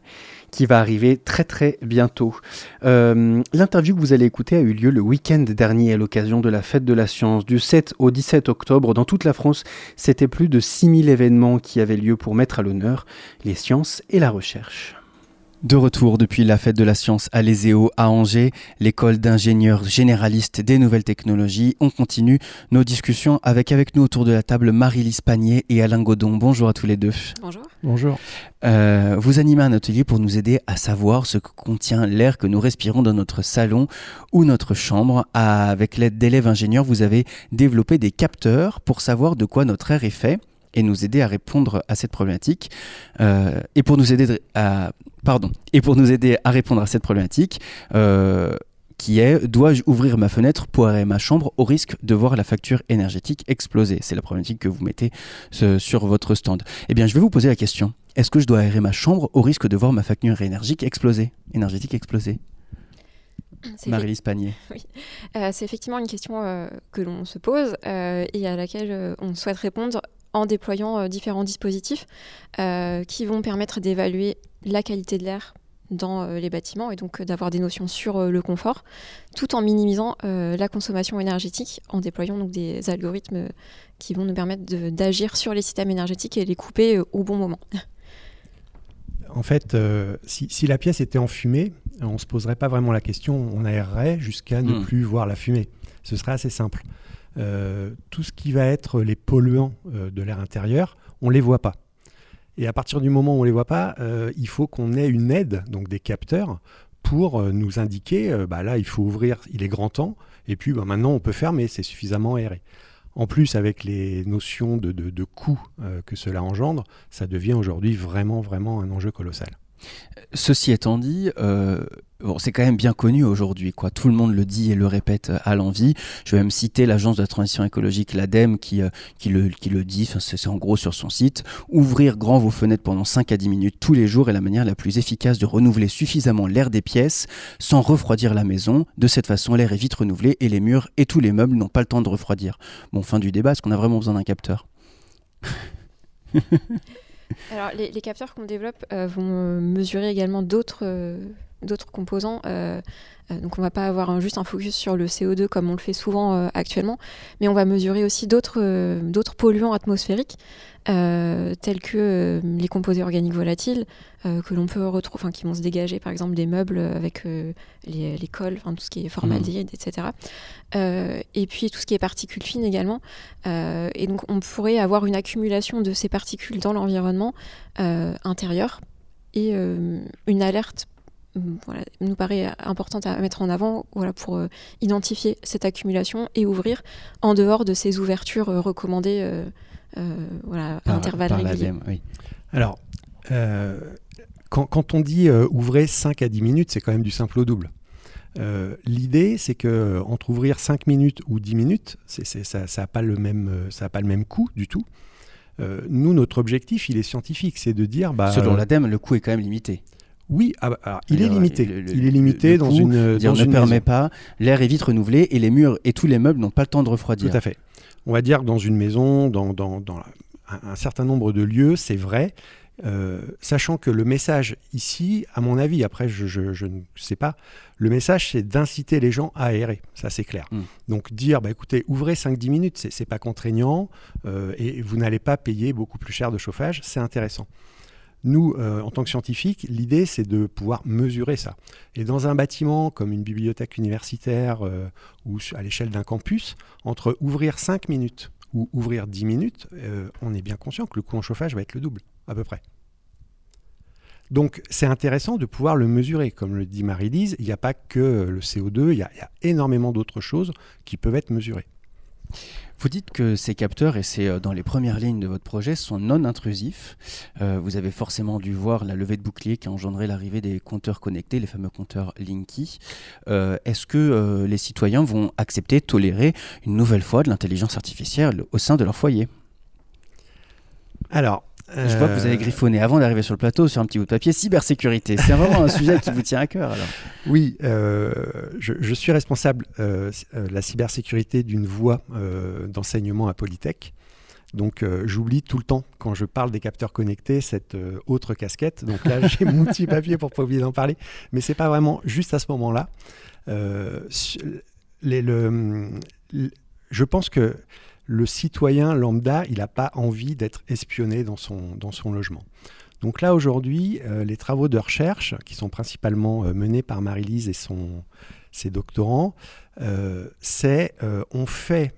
qui va arriver très très bientôt. Euh, l'interview que vous allez écouter a eu lieu le week-end dernier à l'occasion de la fête de la science. Du 7 au 17 octobre, dans toute la France, c'était plus de 6000 événements qui avaient lieu pour mettre à l'honneur les sciences et la recherche. De retour depuis la fête de la science à l'ESEO à Angers, l'école d'ingénieurs généralistes des nouvelles technologies. On continue nos discussions avec avec nous autour de la table Marie-Lise Panier et Alain Godon. Bonjour à tous les deux. Bonjour. Bonjour. Euh, vous animez un atelier pour nous aider à savoir ce que contient l'air que nous respirons dans notre salon ou notre chambre. Avec l'aide d'élèves ingénieurs, vous avez développé des capteurs pour savoir de quoi notre air est fait et nous aider à répondre à cette problématique. Euh, et pour nous aider à pardon et pour nous aider à répondre à cette problématique. Euh, qui est dois-je ouvrir ma fenêtre pour aérer ma chambre au risque de voir la facture énergétique exploser? C'est la problématique que vous mettez sur votre stand. Eh bien, je vais vous poser la question est-ce que je dois aérer ma chambre au risque de voir ma facture énergique exploser? Énergétique exploser Marie-Lise Panier. Oui. Euh, c'est effectivement une question euh, que l'on se pose euh, et à laquelle on souhaite répondre en déployant euh, différents dispositifs euh, qui vont permettre d'évaluer la qualité de l'air dans euh, les bâtiments et donc euh, d'avoir des notions sur euh, le confort, tout en minimisant euh, la consommation énergétique en déployant donc des algorithmes qui vont nous permettre d'agir sur les systèmes énergétiques et les couper euh, au bon moment. En fait, euh, si, si la pièce était en fumée, on ne se poserait pas vraiment la question, on aérerait jusqu'à ne Hmm. plus voir la fumée. Ce serait assez simple. Euh, tout ce qui va être les polluants euh, de l'air intérieur, on ne les voit pas. Et à partir du moment où on ne les voit pas, euh, il faut qu'on ait une aide, donc des capteurs, pour nous indiquer, bah là, il faut ouvrir, il est grand temps, et puis bah, maintenant, on peut fermer, c'est suffisamment aéré. En plus, avec les notions de, de, de coûts que cela engendre, ça devient aujourd'hui vraiment, vraiment un enjeu colossal. Ceci étant dit, c'est quand même bien connu aujourd'hui. Quoi. Tout le monde le dit et le répète euh, à l'envie. Je vais même citer l'agence de la transition écologique, l'ADEME, qui, euh, qui, le, qui le dit, c'est en gros sur son site. Ouvrir grand vos fenêtres pendant 5 à 10 minutes tous les jours est la manière la plus efficace de renouveler suffisamment l'air des pièces sans refroidir la maison. De cette façon, l'air est vite renouvelé et les murs et tous les meubles n'ont pas le temps de refroidir. Bon, fin du débat, est-ce qu'on a vraiment besoin d'un capteur? Alors, les, capteurs qu'on développe euh, vont mesurer également d'autres d'autres composants. euh, euh, donc, on va pas avoir juste un focus sur le CO2 comme on le fait souvent euh, actuellement, mais on va mesurer aussi d'autres d'autres polluants atmosphériques, euh, tels que euh, les composés organiques volatiles euh, que l'on peut retrouver, enfin, qui vont se dégager par exemple des meubles avec les, les cols, tout ce qui est formaldéhyde, etc. Euh, et puis tout ce qui est particules fines également. Et donc, on pourrait avoir une accumulation de ces particules dans l'environnement intérieur et une alerte voilà, nous paraît importante à mettre en avant voilà, pour euh, identifier cette accumulation et ouvrir en dehors de ces ouvertures euh, recommandées euh, euh, voilà, à Par- intervalles par réguliers. l'ADEME, oui. Alors, euh, quand, quand on dit euh, ouvrez 5 à 10 minutes, c'est quand même du simple au double. Euh, L'idée, c'est que entre ouvrir 5 minutes ou 10 minutes, c'est- c'est- ça n'a pas, le même, ça a pas le même coût du tout. Euh, nous, notre objectif, il est scientifique, c'est de dire... Bah, Selon l'ADEME, le coût est quand même limité. Oui, ah bah, alors, il est limité. le- le- il est limité le dans une, dans ne une permet maison. pas, l'air est vite renouvelé et les murs et tous les meubles n'ont pas le temps de refroidir. Tout à fait. On va dire que dans une maison, dans, dans- dans un, un certain nombre de lieux, c'est vrai. Euh, sachant que le message ici, à mon avis, après je, je- je ne sais pas, le message c'est d'inciter les gens à aérer, ça c'est clair. Mm. Donc dire, bah, écoutez, ouvrez 5-10 minutes, c'est c'est pas contraignant euh, et vous n'allez pas payer beaucoup plus cher de chauffage, c'est intéressant. Nous, euh, en tant que scientifiques, l'idée c'est de pouvoir mesurer ça. Et dans un bâtiment comme une bibliothèque universitaire euh, ou à l'échelle d'un campus, entre ouvrir 5 minutes ou ouvrir 10 minutes, euh, on est bien conscient que le coût en chauffage va être le double, à peu près. Donc c'est intéressant de pouvoir le mesurer. Comme le dit Marie-Lise, il n'y a pas que le CO2, il y a, il y a énormément d'autres choses qui peuvent être mesurées. Vous dites que ces capteurs, et c'est euh, dans les premières lignes de votre projet, sont non intrusifs. Euh, vous avez forcément dû voir la levée de bouclier qui a engendré l'arrivée des compteurs connectés, les fameux compteurs Linky. Euh, Est-ce que les citoyens vont accepter, tolérer une nouvelle fois de l'intelligence artificielle au sein de leur foyer? Alors, Je vois que vous avez griffonné avant d'arriver sur le plateau sur un petit bout de papier cybersécurité. C'est vraiment un sujet qui vous tient à cœur alors. Oui, euh, je, je, suis responsable euh, la cybersécurité d'une voie euh, d'enseignement à Polytech. Donc j'oublie tout le temps quand je parle des capteurs connectés cette autre casquette. Donc là j'ai mon petit papier pour pas oublier d'en parler, mais c'est pas vraiment juste à ce moment-là. Le, je pense que le citoyen lambda, il n'a pas envie d'être espionné dans son, dans son logement. Donc là, aujourd'hui, euh, les travaux de recherche, qui sont principalement euh, menés par Marie-Lise et son, ses doctorants, euh, c'est on fait,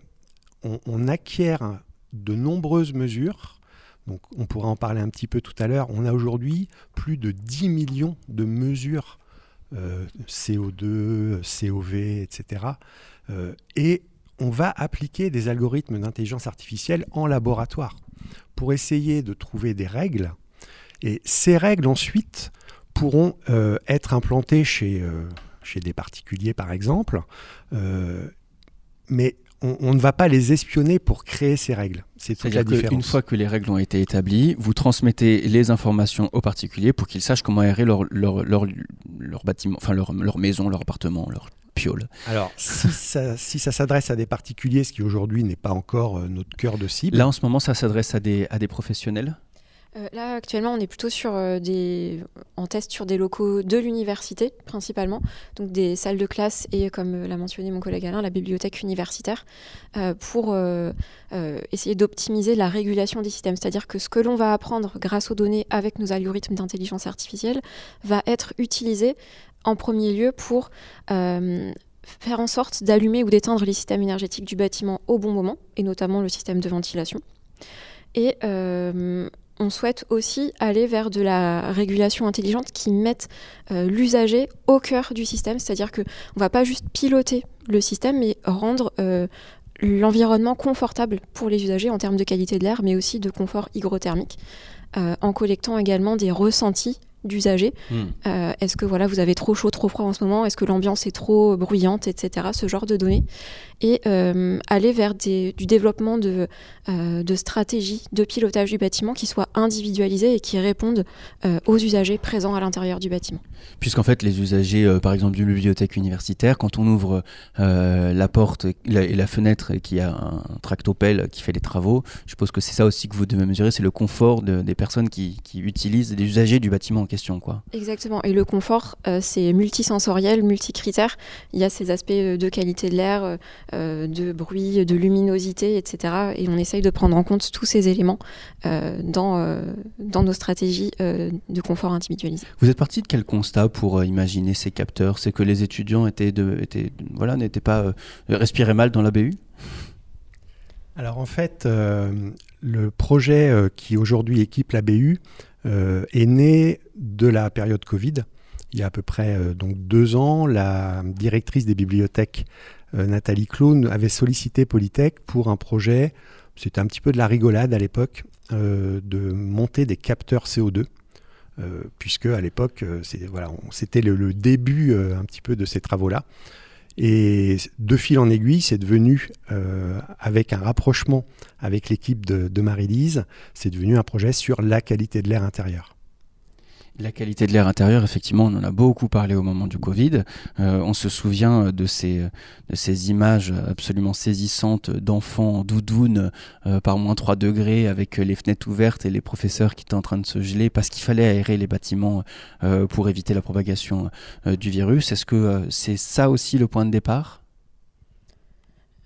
on, acquiert de nombreuses mesures. Donc on pourra en parler un petit peu tout à l'heure. On a aujourd'hui plus de 10 millions de mesures CO2, COV, etc. et on va appliquer des algorithmes d'intelligence artificielle en laboratoire pour essayer de trouver des règles. Et ces règles ensuite pourront euh, être implantées chez, euh, chez des particuliers par exemple, euh, mais on, ne va pas les espionner pour créer ces règles. C'est toute la différence. Une fois que les règles ont été établies, vous transmettez les informations aux particuliers pour qu'ils sachent comment aérer leur, leur, leur, leur bâtiment, enfin leur, leur maison, leur appartement, leur alors, si ça, si ça s'adresse à des particuliers, ce qui aujourd'hui n'est pas encore euh, notre cœur de cible. Là, en ce moment, ça s'adresse à des, à des professionnels euh, là, actuellement, on est plutôt sur euh, des, en test sur des locaux de l'université, principalement, donc des salles de classe et, comme l'a mentionné mon collègue Alain, la bibliothèque universitaire, pour essayer d'optimiser la régulation des systèmes. C'est-à-dire que ce que l'on va apprendre grâce aux données avec nos algorithmes d'intelligence artificielle va être utilisé en premier lieu pour euh, faire en sorte d'allumer ou d'éteindre les systèmes énergétiques du bâtiment au bon moment, et notamment le système de ventilation. Et euh, on souhaite aussi aller vers de la régulation intelligente qui mette euh, l'usager au cœur du système, c'est-à-dire qu'on ne va pas juste piloter le système, mais rendre l'environnement confortable pour les usagers en termes de qualité de l'air, mais aussi de confort hygrothermique, en collectant également des ressentis d'usagers. Hmm. Euh, est-ce que voilà, vous avez trop chaud, trop froid en ce moment? Est-ce que l'ambiance est trop bruyante, etc. Ce genre de données? Et euh, aller vers du développement de, euh, de, stratégies de pilotage du bâtiment qui soient individualisées et qui répondent aux usagers présents à l'intérieur du bâtiment. Puisqu'en fait, les usagers, par exemple, d'une bibliothèque universitaire, quand on ouvre la porte et la, fenêtre et qu'il y a un tractopelle qui fait les travaux, je suppose que c'est ça aussi que vous devez mesurer, c'est le confort des personnes qui, qui utilisent, des usagers du bâtiment question. Quoi. Exactement. Et le confort, euh, c'est multisensoriel, multicritère. Il y a ces aspects euh, de qualité de l'air, euh, de bruit, de luminosité, etc. Et on essaye de prendre en compte tous ces éléments dans, dans nos stratégies de confort individualisé. Vous êtes parti de quel constat pour imaginer ces capteurs? C'est que les étudiants étaient de, étaient, voilà, n'étaient pas respiraient mal dans la BU alors en fait, le projet qui aujourd'hui équipe la BU euh, est né de la période Covid. Il y a à peu près euh, donc deux ans, la directrice des bibliothèques, euh, Nathalie Clone, avait sollicité Polytech pour un projet, c'était un petit peu de la rigolade à l'époque, de monter des capteurs CO2. puisque à l'époque, c'était voilà, le, le, début un petit peu de ces travaux-là. Et de fil en aiguille, c'est devenu, euh, avec un rapprochement avec l'équipe de, de Marie-Lise, c'est devenu un projet sur la qualité de l'air intérieur. La qualité de l'air intérieur, effectivement, on en a beaucoup parlé au moment du Covid. Euh, on se souvient de ces, de ces images absolument saisissantes d'enfants en doudoune euh, par moins 3 degrés avec les fenêtres ouvertes et les professeurs qui étaient en train de se geler parce qu'il fallait aérer les bâtiments euh, pour éviter la propagation du virus. Est-ce que c'est ça aussi le point de départ?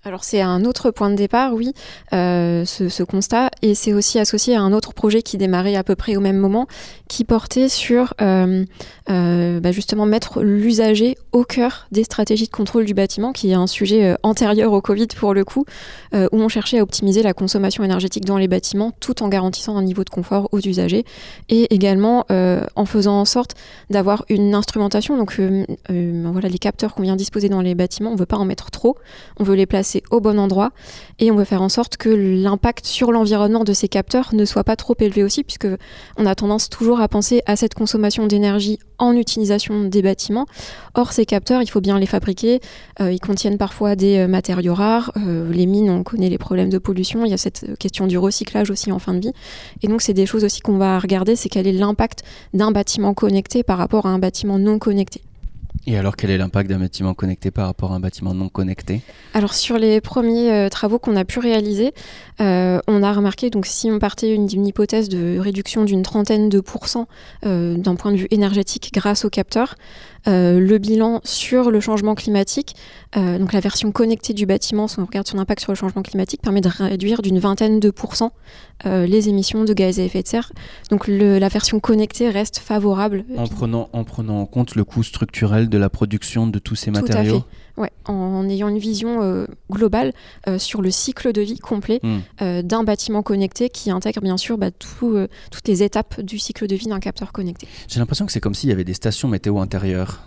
Alors c'est un autre point de départ, oui, euh, ce, constat, et c'est aussi associé à un autre projet qui démarrait à peu près au même moment, qui portait sur euh, euh, bah, justement mettre l'usager au cœur des stratégies de contrôle du bâtiment, qui est un sujet antérieur au Covid pour le coup, où on cherchait à optimiser la consommation énergétique dans les bâtiments tout en garantissant un niveau de confort aux usagers, et également en faisant en sorte d'avoir une instrumentation, donc voilà les capteurs qu'on vient disposer dans les bâtiments, on ne veut pas en mettre trop, on veut les placer placer au bon endroit et on veut faire en sorte que l'impact sur l'environnement de ces capteurs ne soit pas trop élevé aussi, puisque on a tendance toujours à penser à cette consommation d'énergie en utilisation des bâtiments. Or, ces capteurs, il faut bien les fabriquer. Euh, ils contiennent parfois des euh, matériaux rares. Euh, les mines, on connaît les problèmes de pollution. Il y a cette question du recyclage aussi en fin de vie. Et donc, c'est des choses aussi qu'on va regarder, c'est quel est l'impact d'un bâtiment connecté par rapport à un bâtiment non connecté. Et alors, quel est l'impact d'un bâtiment connecté par rapport à un bâtiment non connecté? Alors, sur les premiers euh, travaux qu'on a pu réaliser, euh, on a remarqué, donc si on partait d'une hypothèse de réduction d'une trentaine de pourcents euh, d'un point de vue énergétique grâce aux capteurs, le bilan sur le changement climatique, euh, donc la version connectée du bâtiment, si on regarde son impact sur le changement climatique, permet de réduire d'une vingtaine de pourcents euh, les émissions de gaz à effet de serre. Donc le, la version connectée reste favorable. En prenant, en prenant en compte le coût structurel de la production de tous ces Tout matériaux à fait. Ouais, en, en ayant une vision euh, globale euh, sur le cycle de vie complet Hmm. euh, d'un bâtiment connecté qui intègre bien sûr bah, tout, euh, toutes les étapes du cycle de vie d'un capteur connecté. J'ai l'impression que c'est comme s'il y avait des stations météo intérieures.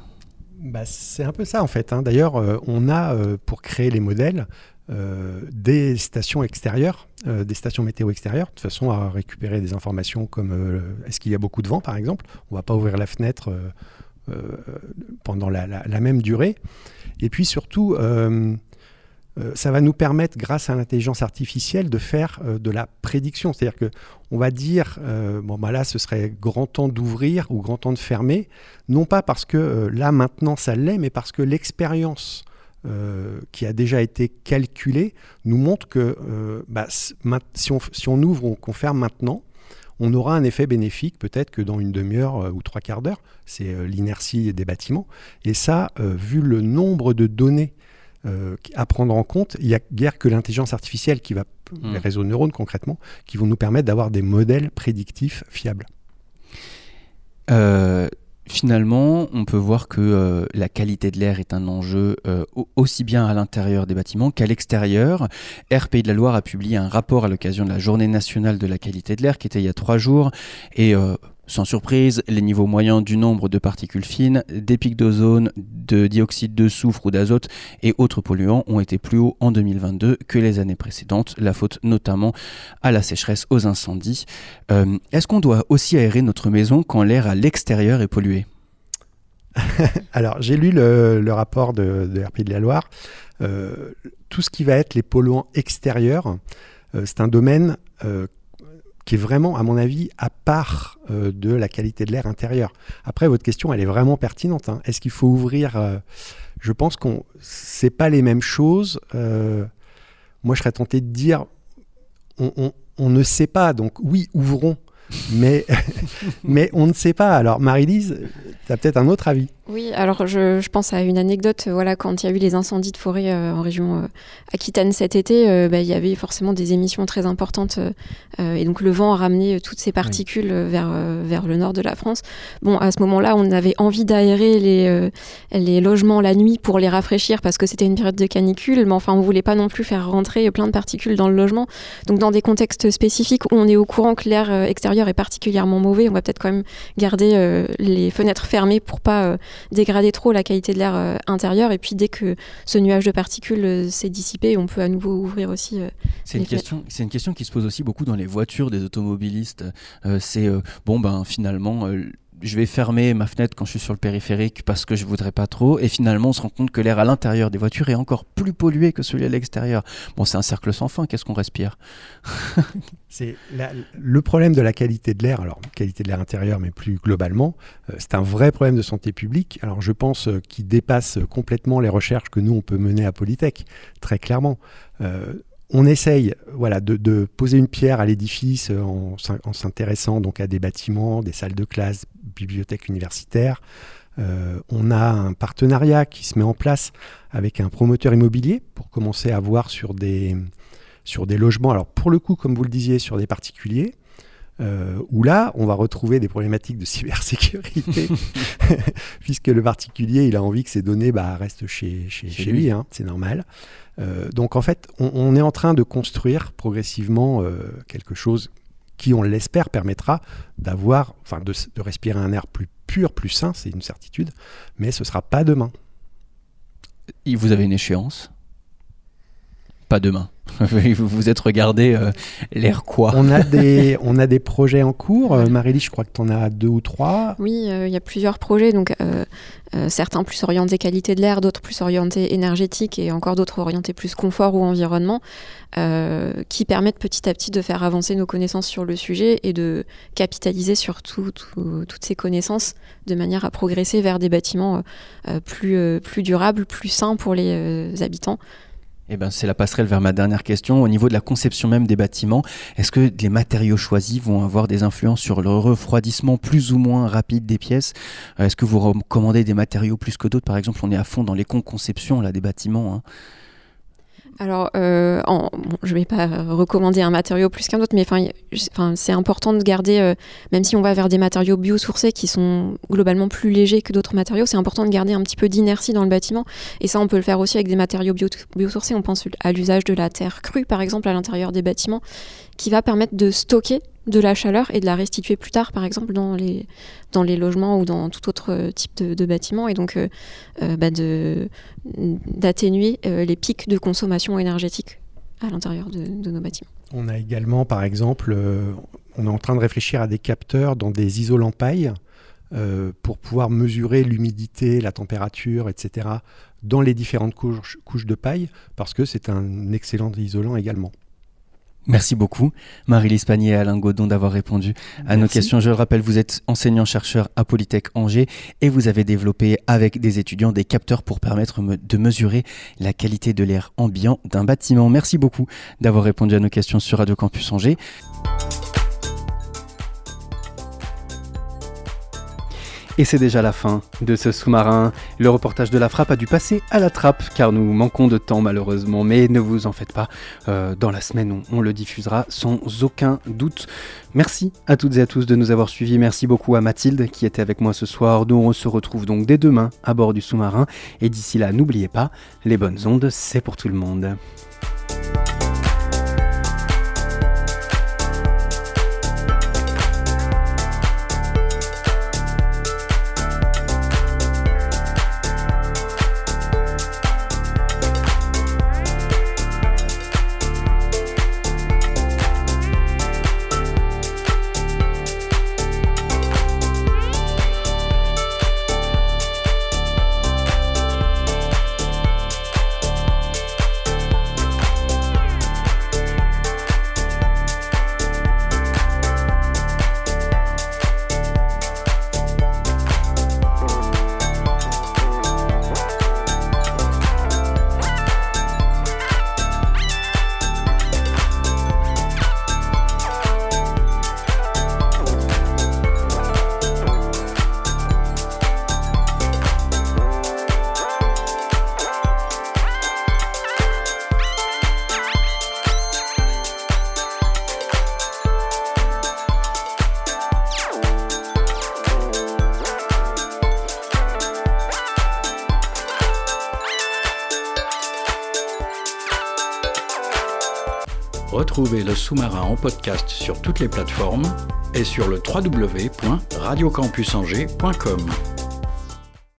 Bah, c'est un peu ça en fait. hein. D'ailleurs, euh, on a euh, pour créer les modèles euh, des stations extérieures, des stations météo extérieures, de façon à récupérer des informations comme est-ce qu'il y a beaucoup de vent par exemple? On va pas ouvrir la fenêtre pendant la, même durée. Et puis surtout, ça va nous permettre, grâce à l'intelligence artificielle, de faire euh, de la prédiction. C'est-à-dire que on va dire, euh, bon bah là, ce serait grand temps d'ouvrir ou grand temps de fermer, non pas parce que euh, là maintenant ça l'est, mais parce que l'expérience euh, qui a déjà été calculée nous montre que euh, bah, si, on, si on ouvre ou qu'on ferme maintenant, on aura un effet bénéfique peut-être que dans une demi-heure euh, ou trois quarts d'heure. C'est euh, l'inertie des bâtiments. Et ça, euh, vu le nombre de données euh, à prendre en compte, il n'y a guère que l'intelligence artificielle qui va, Mm. les réseaux de neurones concrètement, qui vont nous permettre d'avoir des modèles prédictifs fiables. Euh, finalement, on peut voir que euh, la qualité de l'air est un enjeu euh, au- aussi bien à l'intérieur des bâtiments qu'à l'extérieur. Air Pays de la Loire a publié un rapport à l'occasion de la Journée nationale de la qualité de l'air qui était il y a trois jours. Et sans surprise, les niveaux moyens du nombre de particules fines, des pics d'ozone, de dioxyde de soufre ou d'azote et autres polluants ont été plus hauts en 2022 que les années précédentes, la faute notamment à la sécheresse, aux incendies. Euh, Est-ce qu'on doit aussi aérer notre maison quand l'air à l'extérieur est pollué? Alors, j'ai lu le, rapport de, de RP de la Loire. Euh, tout ce qui va être les polluants extérieurs, euh, c'est un domaine qui est vraiment, à mon avis, à part euh, de la qualité de l'air intérieur. Après, votre question, elle est vraiment pertinente. hein. Est-ce qu'il faut ouvrir euh, Je pense qu'on, c'est pas les mêmes choses. Euh, moi, je serais tenté de dire, on, ne sait pas. Donc, oui, ouvrons. Mais, mais on ne sait pas. Alors, Marie-Lise, tu as peut-être un autre avis. Oui, alors je, je pense à une anecdote. euh, Voilà, quand il y a eu les incendies de forêt euh, en région euh, Aquitaine cet été, euh, bah, il y avait forcément des émissions très importantes euh, euh, et donc le vent a ramené toutes ces particules vers vers le nord de la France. Bon, à ce moment-là, on avait envie d'aérer les euh, les logements la nuit pour les rafraîchir parce que c'était une période de canicule, mais enfin on voulait pas non plus faire rentrer plein de particules dans le logement. Donc dans des contextes spécifiques où on est au courant que l'air extérieur est particulièrement mauvais, on va peut-être quand même garder les fenêtres fermées pour pas euh, dégrader trop la qualité de l'air euh, intérieur. Et puis dès que ce nuage de particules euh, s'est dissipé, on peut à nouveau ouvrir aussi. euh, C'est une, question, c'est une question qui se pose aussi beaucoup dans les voitures des automobilistes. C'est bon, ben finalement, je vais fermer ma fenêtre quand je suis sur le périphérique parce que je voudrais pas trop. Et finalement, on se rend compte que l'air à l'intérieur des voitures est encore plus pollué que celui à l'extérieur. Bon, c'est un cercle sans fin. Qu'est-ce qu'on respire? C'est le problème de la qualité de l'air, alors qualité de l'air intérieur, mais plus globalement, euh, c'est un vrai problème de santé publique. Alors je pense euh, qu'il dépasse complètement les recherches que nous on peut mener à Polytech, très clairement. Euh, on essaye, voilà, de, poser une pierre à l'édifice en, en s'intéressant donc à des bâtiments, des salles de classe, bibliothèques universitaires. Euh, on a un partenariat qui se met en place avec un promoteur immobilier pour commencer à voir sur des sur des logements, alors pour le coup, comme vous le disiez, sur des particuliers, euh, où là, on va retrouver des problématiques de cybersécurité, puisque le particulier, il a envie que ses données bah, restent chez, chez, Chez chez lui. lui, hein, c'est normal. Euh, donc en fait, on, on est en train de construire progressivement euh, quelque chose qui, on l'espère, permettra d'avoir, enfin, de, de respirer un air plus pur, plus sain, c'est une certitude, mais ce sera pas demain. Et Vous avez une échéance? Pas demain. vous vous êtes regardé euh, l'air quoi? On a, des, on a des projets en cours. Euh, Marélie, je crois que tu en as deux ou trois. Oui, euh, il y a plusieurs projets. Donc, certains plus orientés qualité de l'air, d'autres plus orientés énergétique et encore d'autres orientés plus confort ou environnement, qui permettent petit à petit de faire avancer nos connaissances sur le sujet et de capitaliser sur toutes ces connaissances de manière à progresser vers des bâtiments plus, plus durables, plus sains pour les habitants. Eh ben, c'est la passerelle vers ma dernière question. Au niveau de la conception même des bâtiments, est-ce que les matériaux choisis vont avoir des influences sur le refroidissement plus ou moins rapide des pièces? Est-ce que vous recommandez des matériaux plus que d'autres? Par exemple, on est à fond dans les conceptions là, des bâtiments. Hein. Alors, euh, je ne vais pas recommander un matériau plus qu'un autre, mais c'est important de garder, euh, même si on va vers des matériaux biosourcés qui sont globalement plus légers que d'autres matériaux, c'est important de garder un petit peu d'inertie dans le bâtiment. Et ça, on peut le faire aussi avec des matériaux biosourcés. On pense à l'usage de la terre crue, par exemple, à l'intérieur des bâtiments, qui va permettre de stocker de la chaleur et de la restituer plus tard, par exemple, dans les, dans les logements ou dans tout autre type de, bâtiment, et donc euh, euh, bah d'atténuer euh, les pics de consommation énergétique à l'intérieur de, nos bâtiments. On a également, par exemple, on est en train de réfléchir à des capteurs dans des isolants paille pour pouvoir mesurer l'humidité, la température, etc., dans les différentes couches de paille, parce que c'est un excellent isolant également. Merci beaucoup, Marie-Lise Panier et Alain Godon, d'avoir répondu à nos questions. Je le rappelle, vous êtes enseignant-chercheur à Polytech Angers et vous avez développé avec des étudiants des capteurs pour permettre de mesurer la qualité de l'air ambiant d'un bâtiment. Merci beaucoup d'avoir répondu à nos questions sur Radio Campus Angers. Et c'est déjà la fin de ce sous-marin. Le reportage de la frappe a dû passer à la trappe car nous manquons de temps malheureusement. Mais ne vous en faites pas, euh, dans la semaine on, le diffusera sans aucun doute. Merci à toutes et à tous de nous avoir suivis. Merci beaucoup à Mathilde qui était avec moi ce soir. Nous on se retrouve donc dès demain à bord du sous-marin. Et d'ici là, n'oubliez pas, les bonnes ondes, c'est pour tout le monde. Podcast sur toutes les plateformes et sur le www.radiocampusangers.com.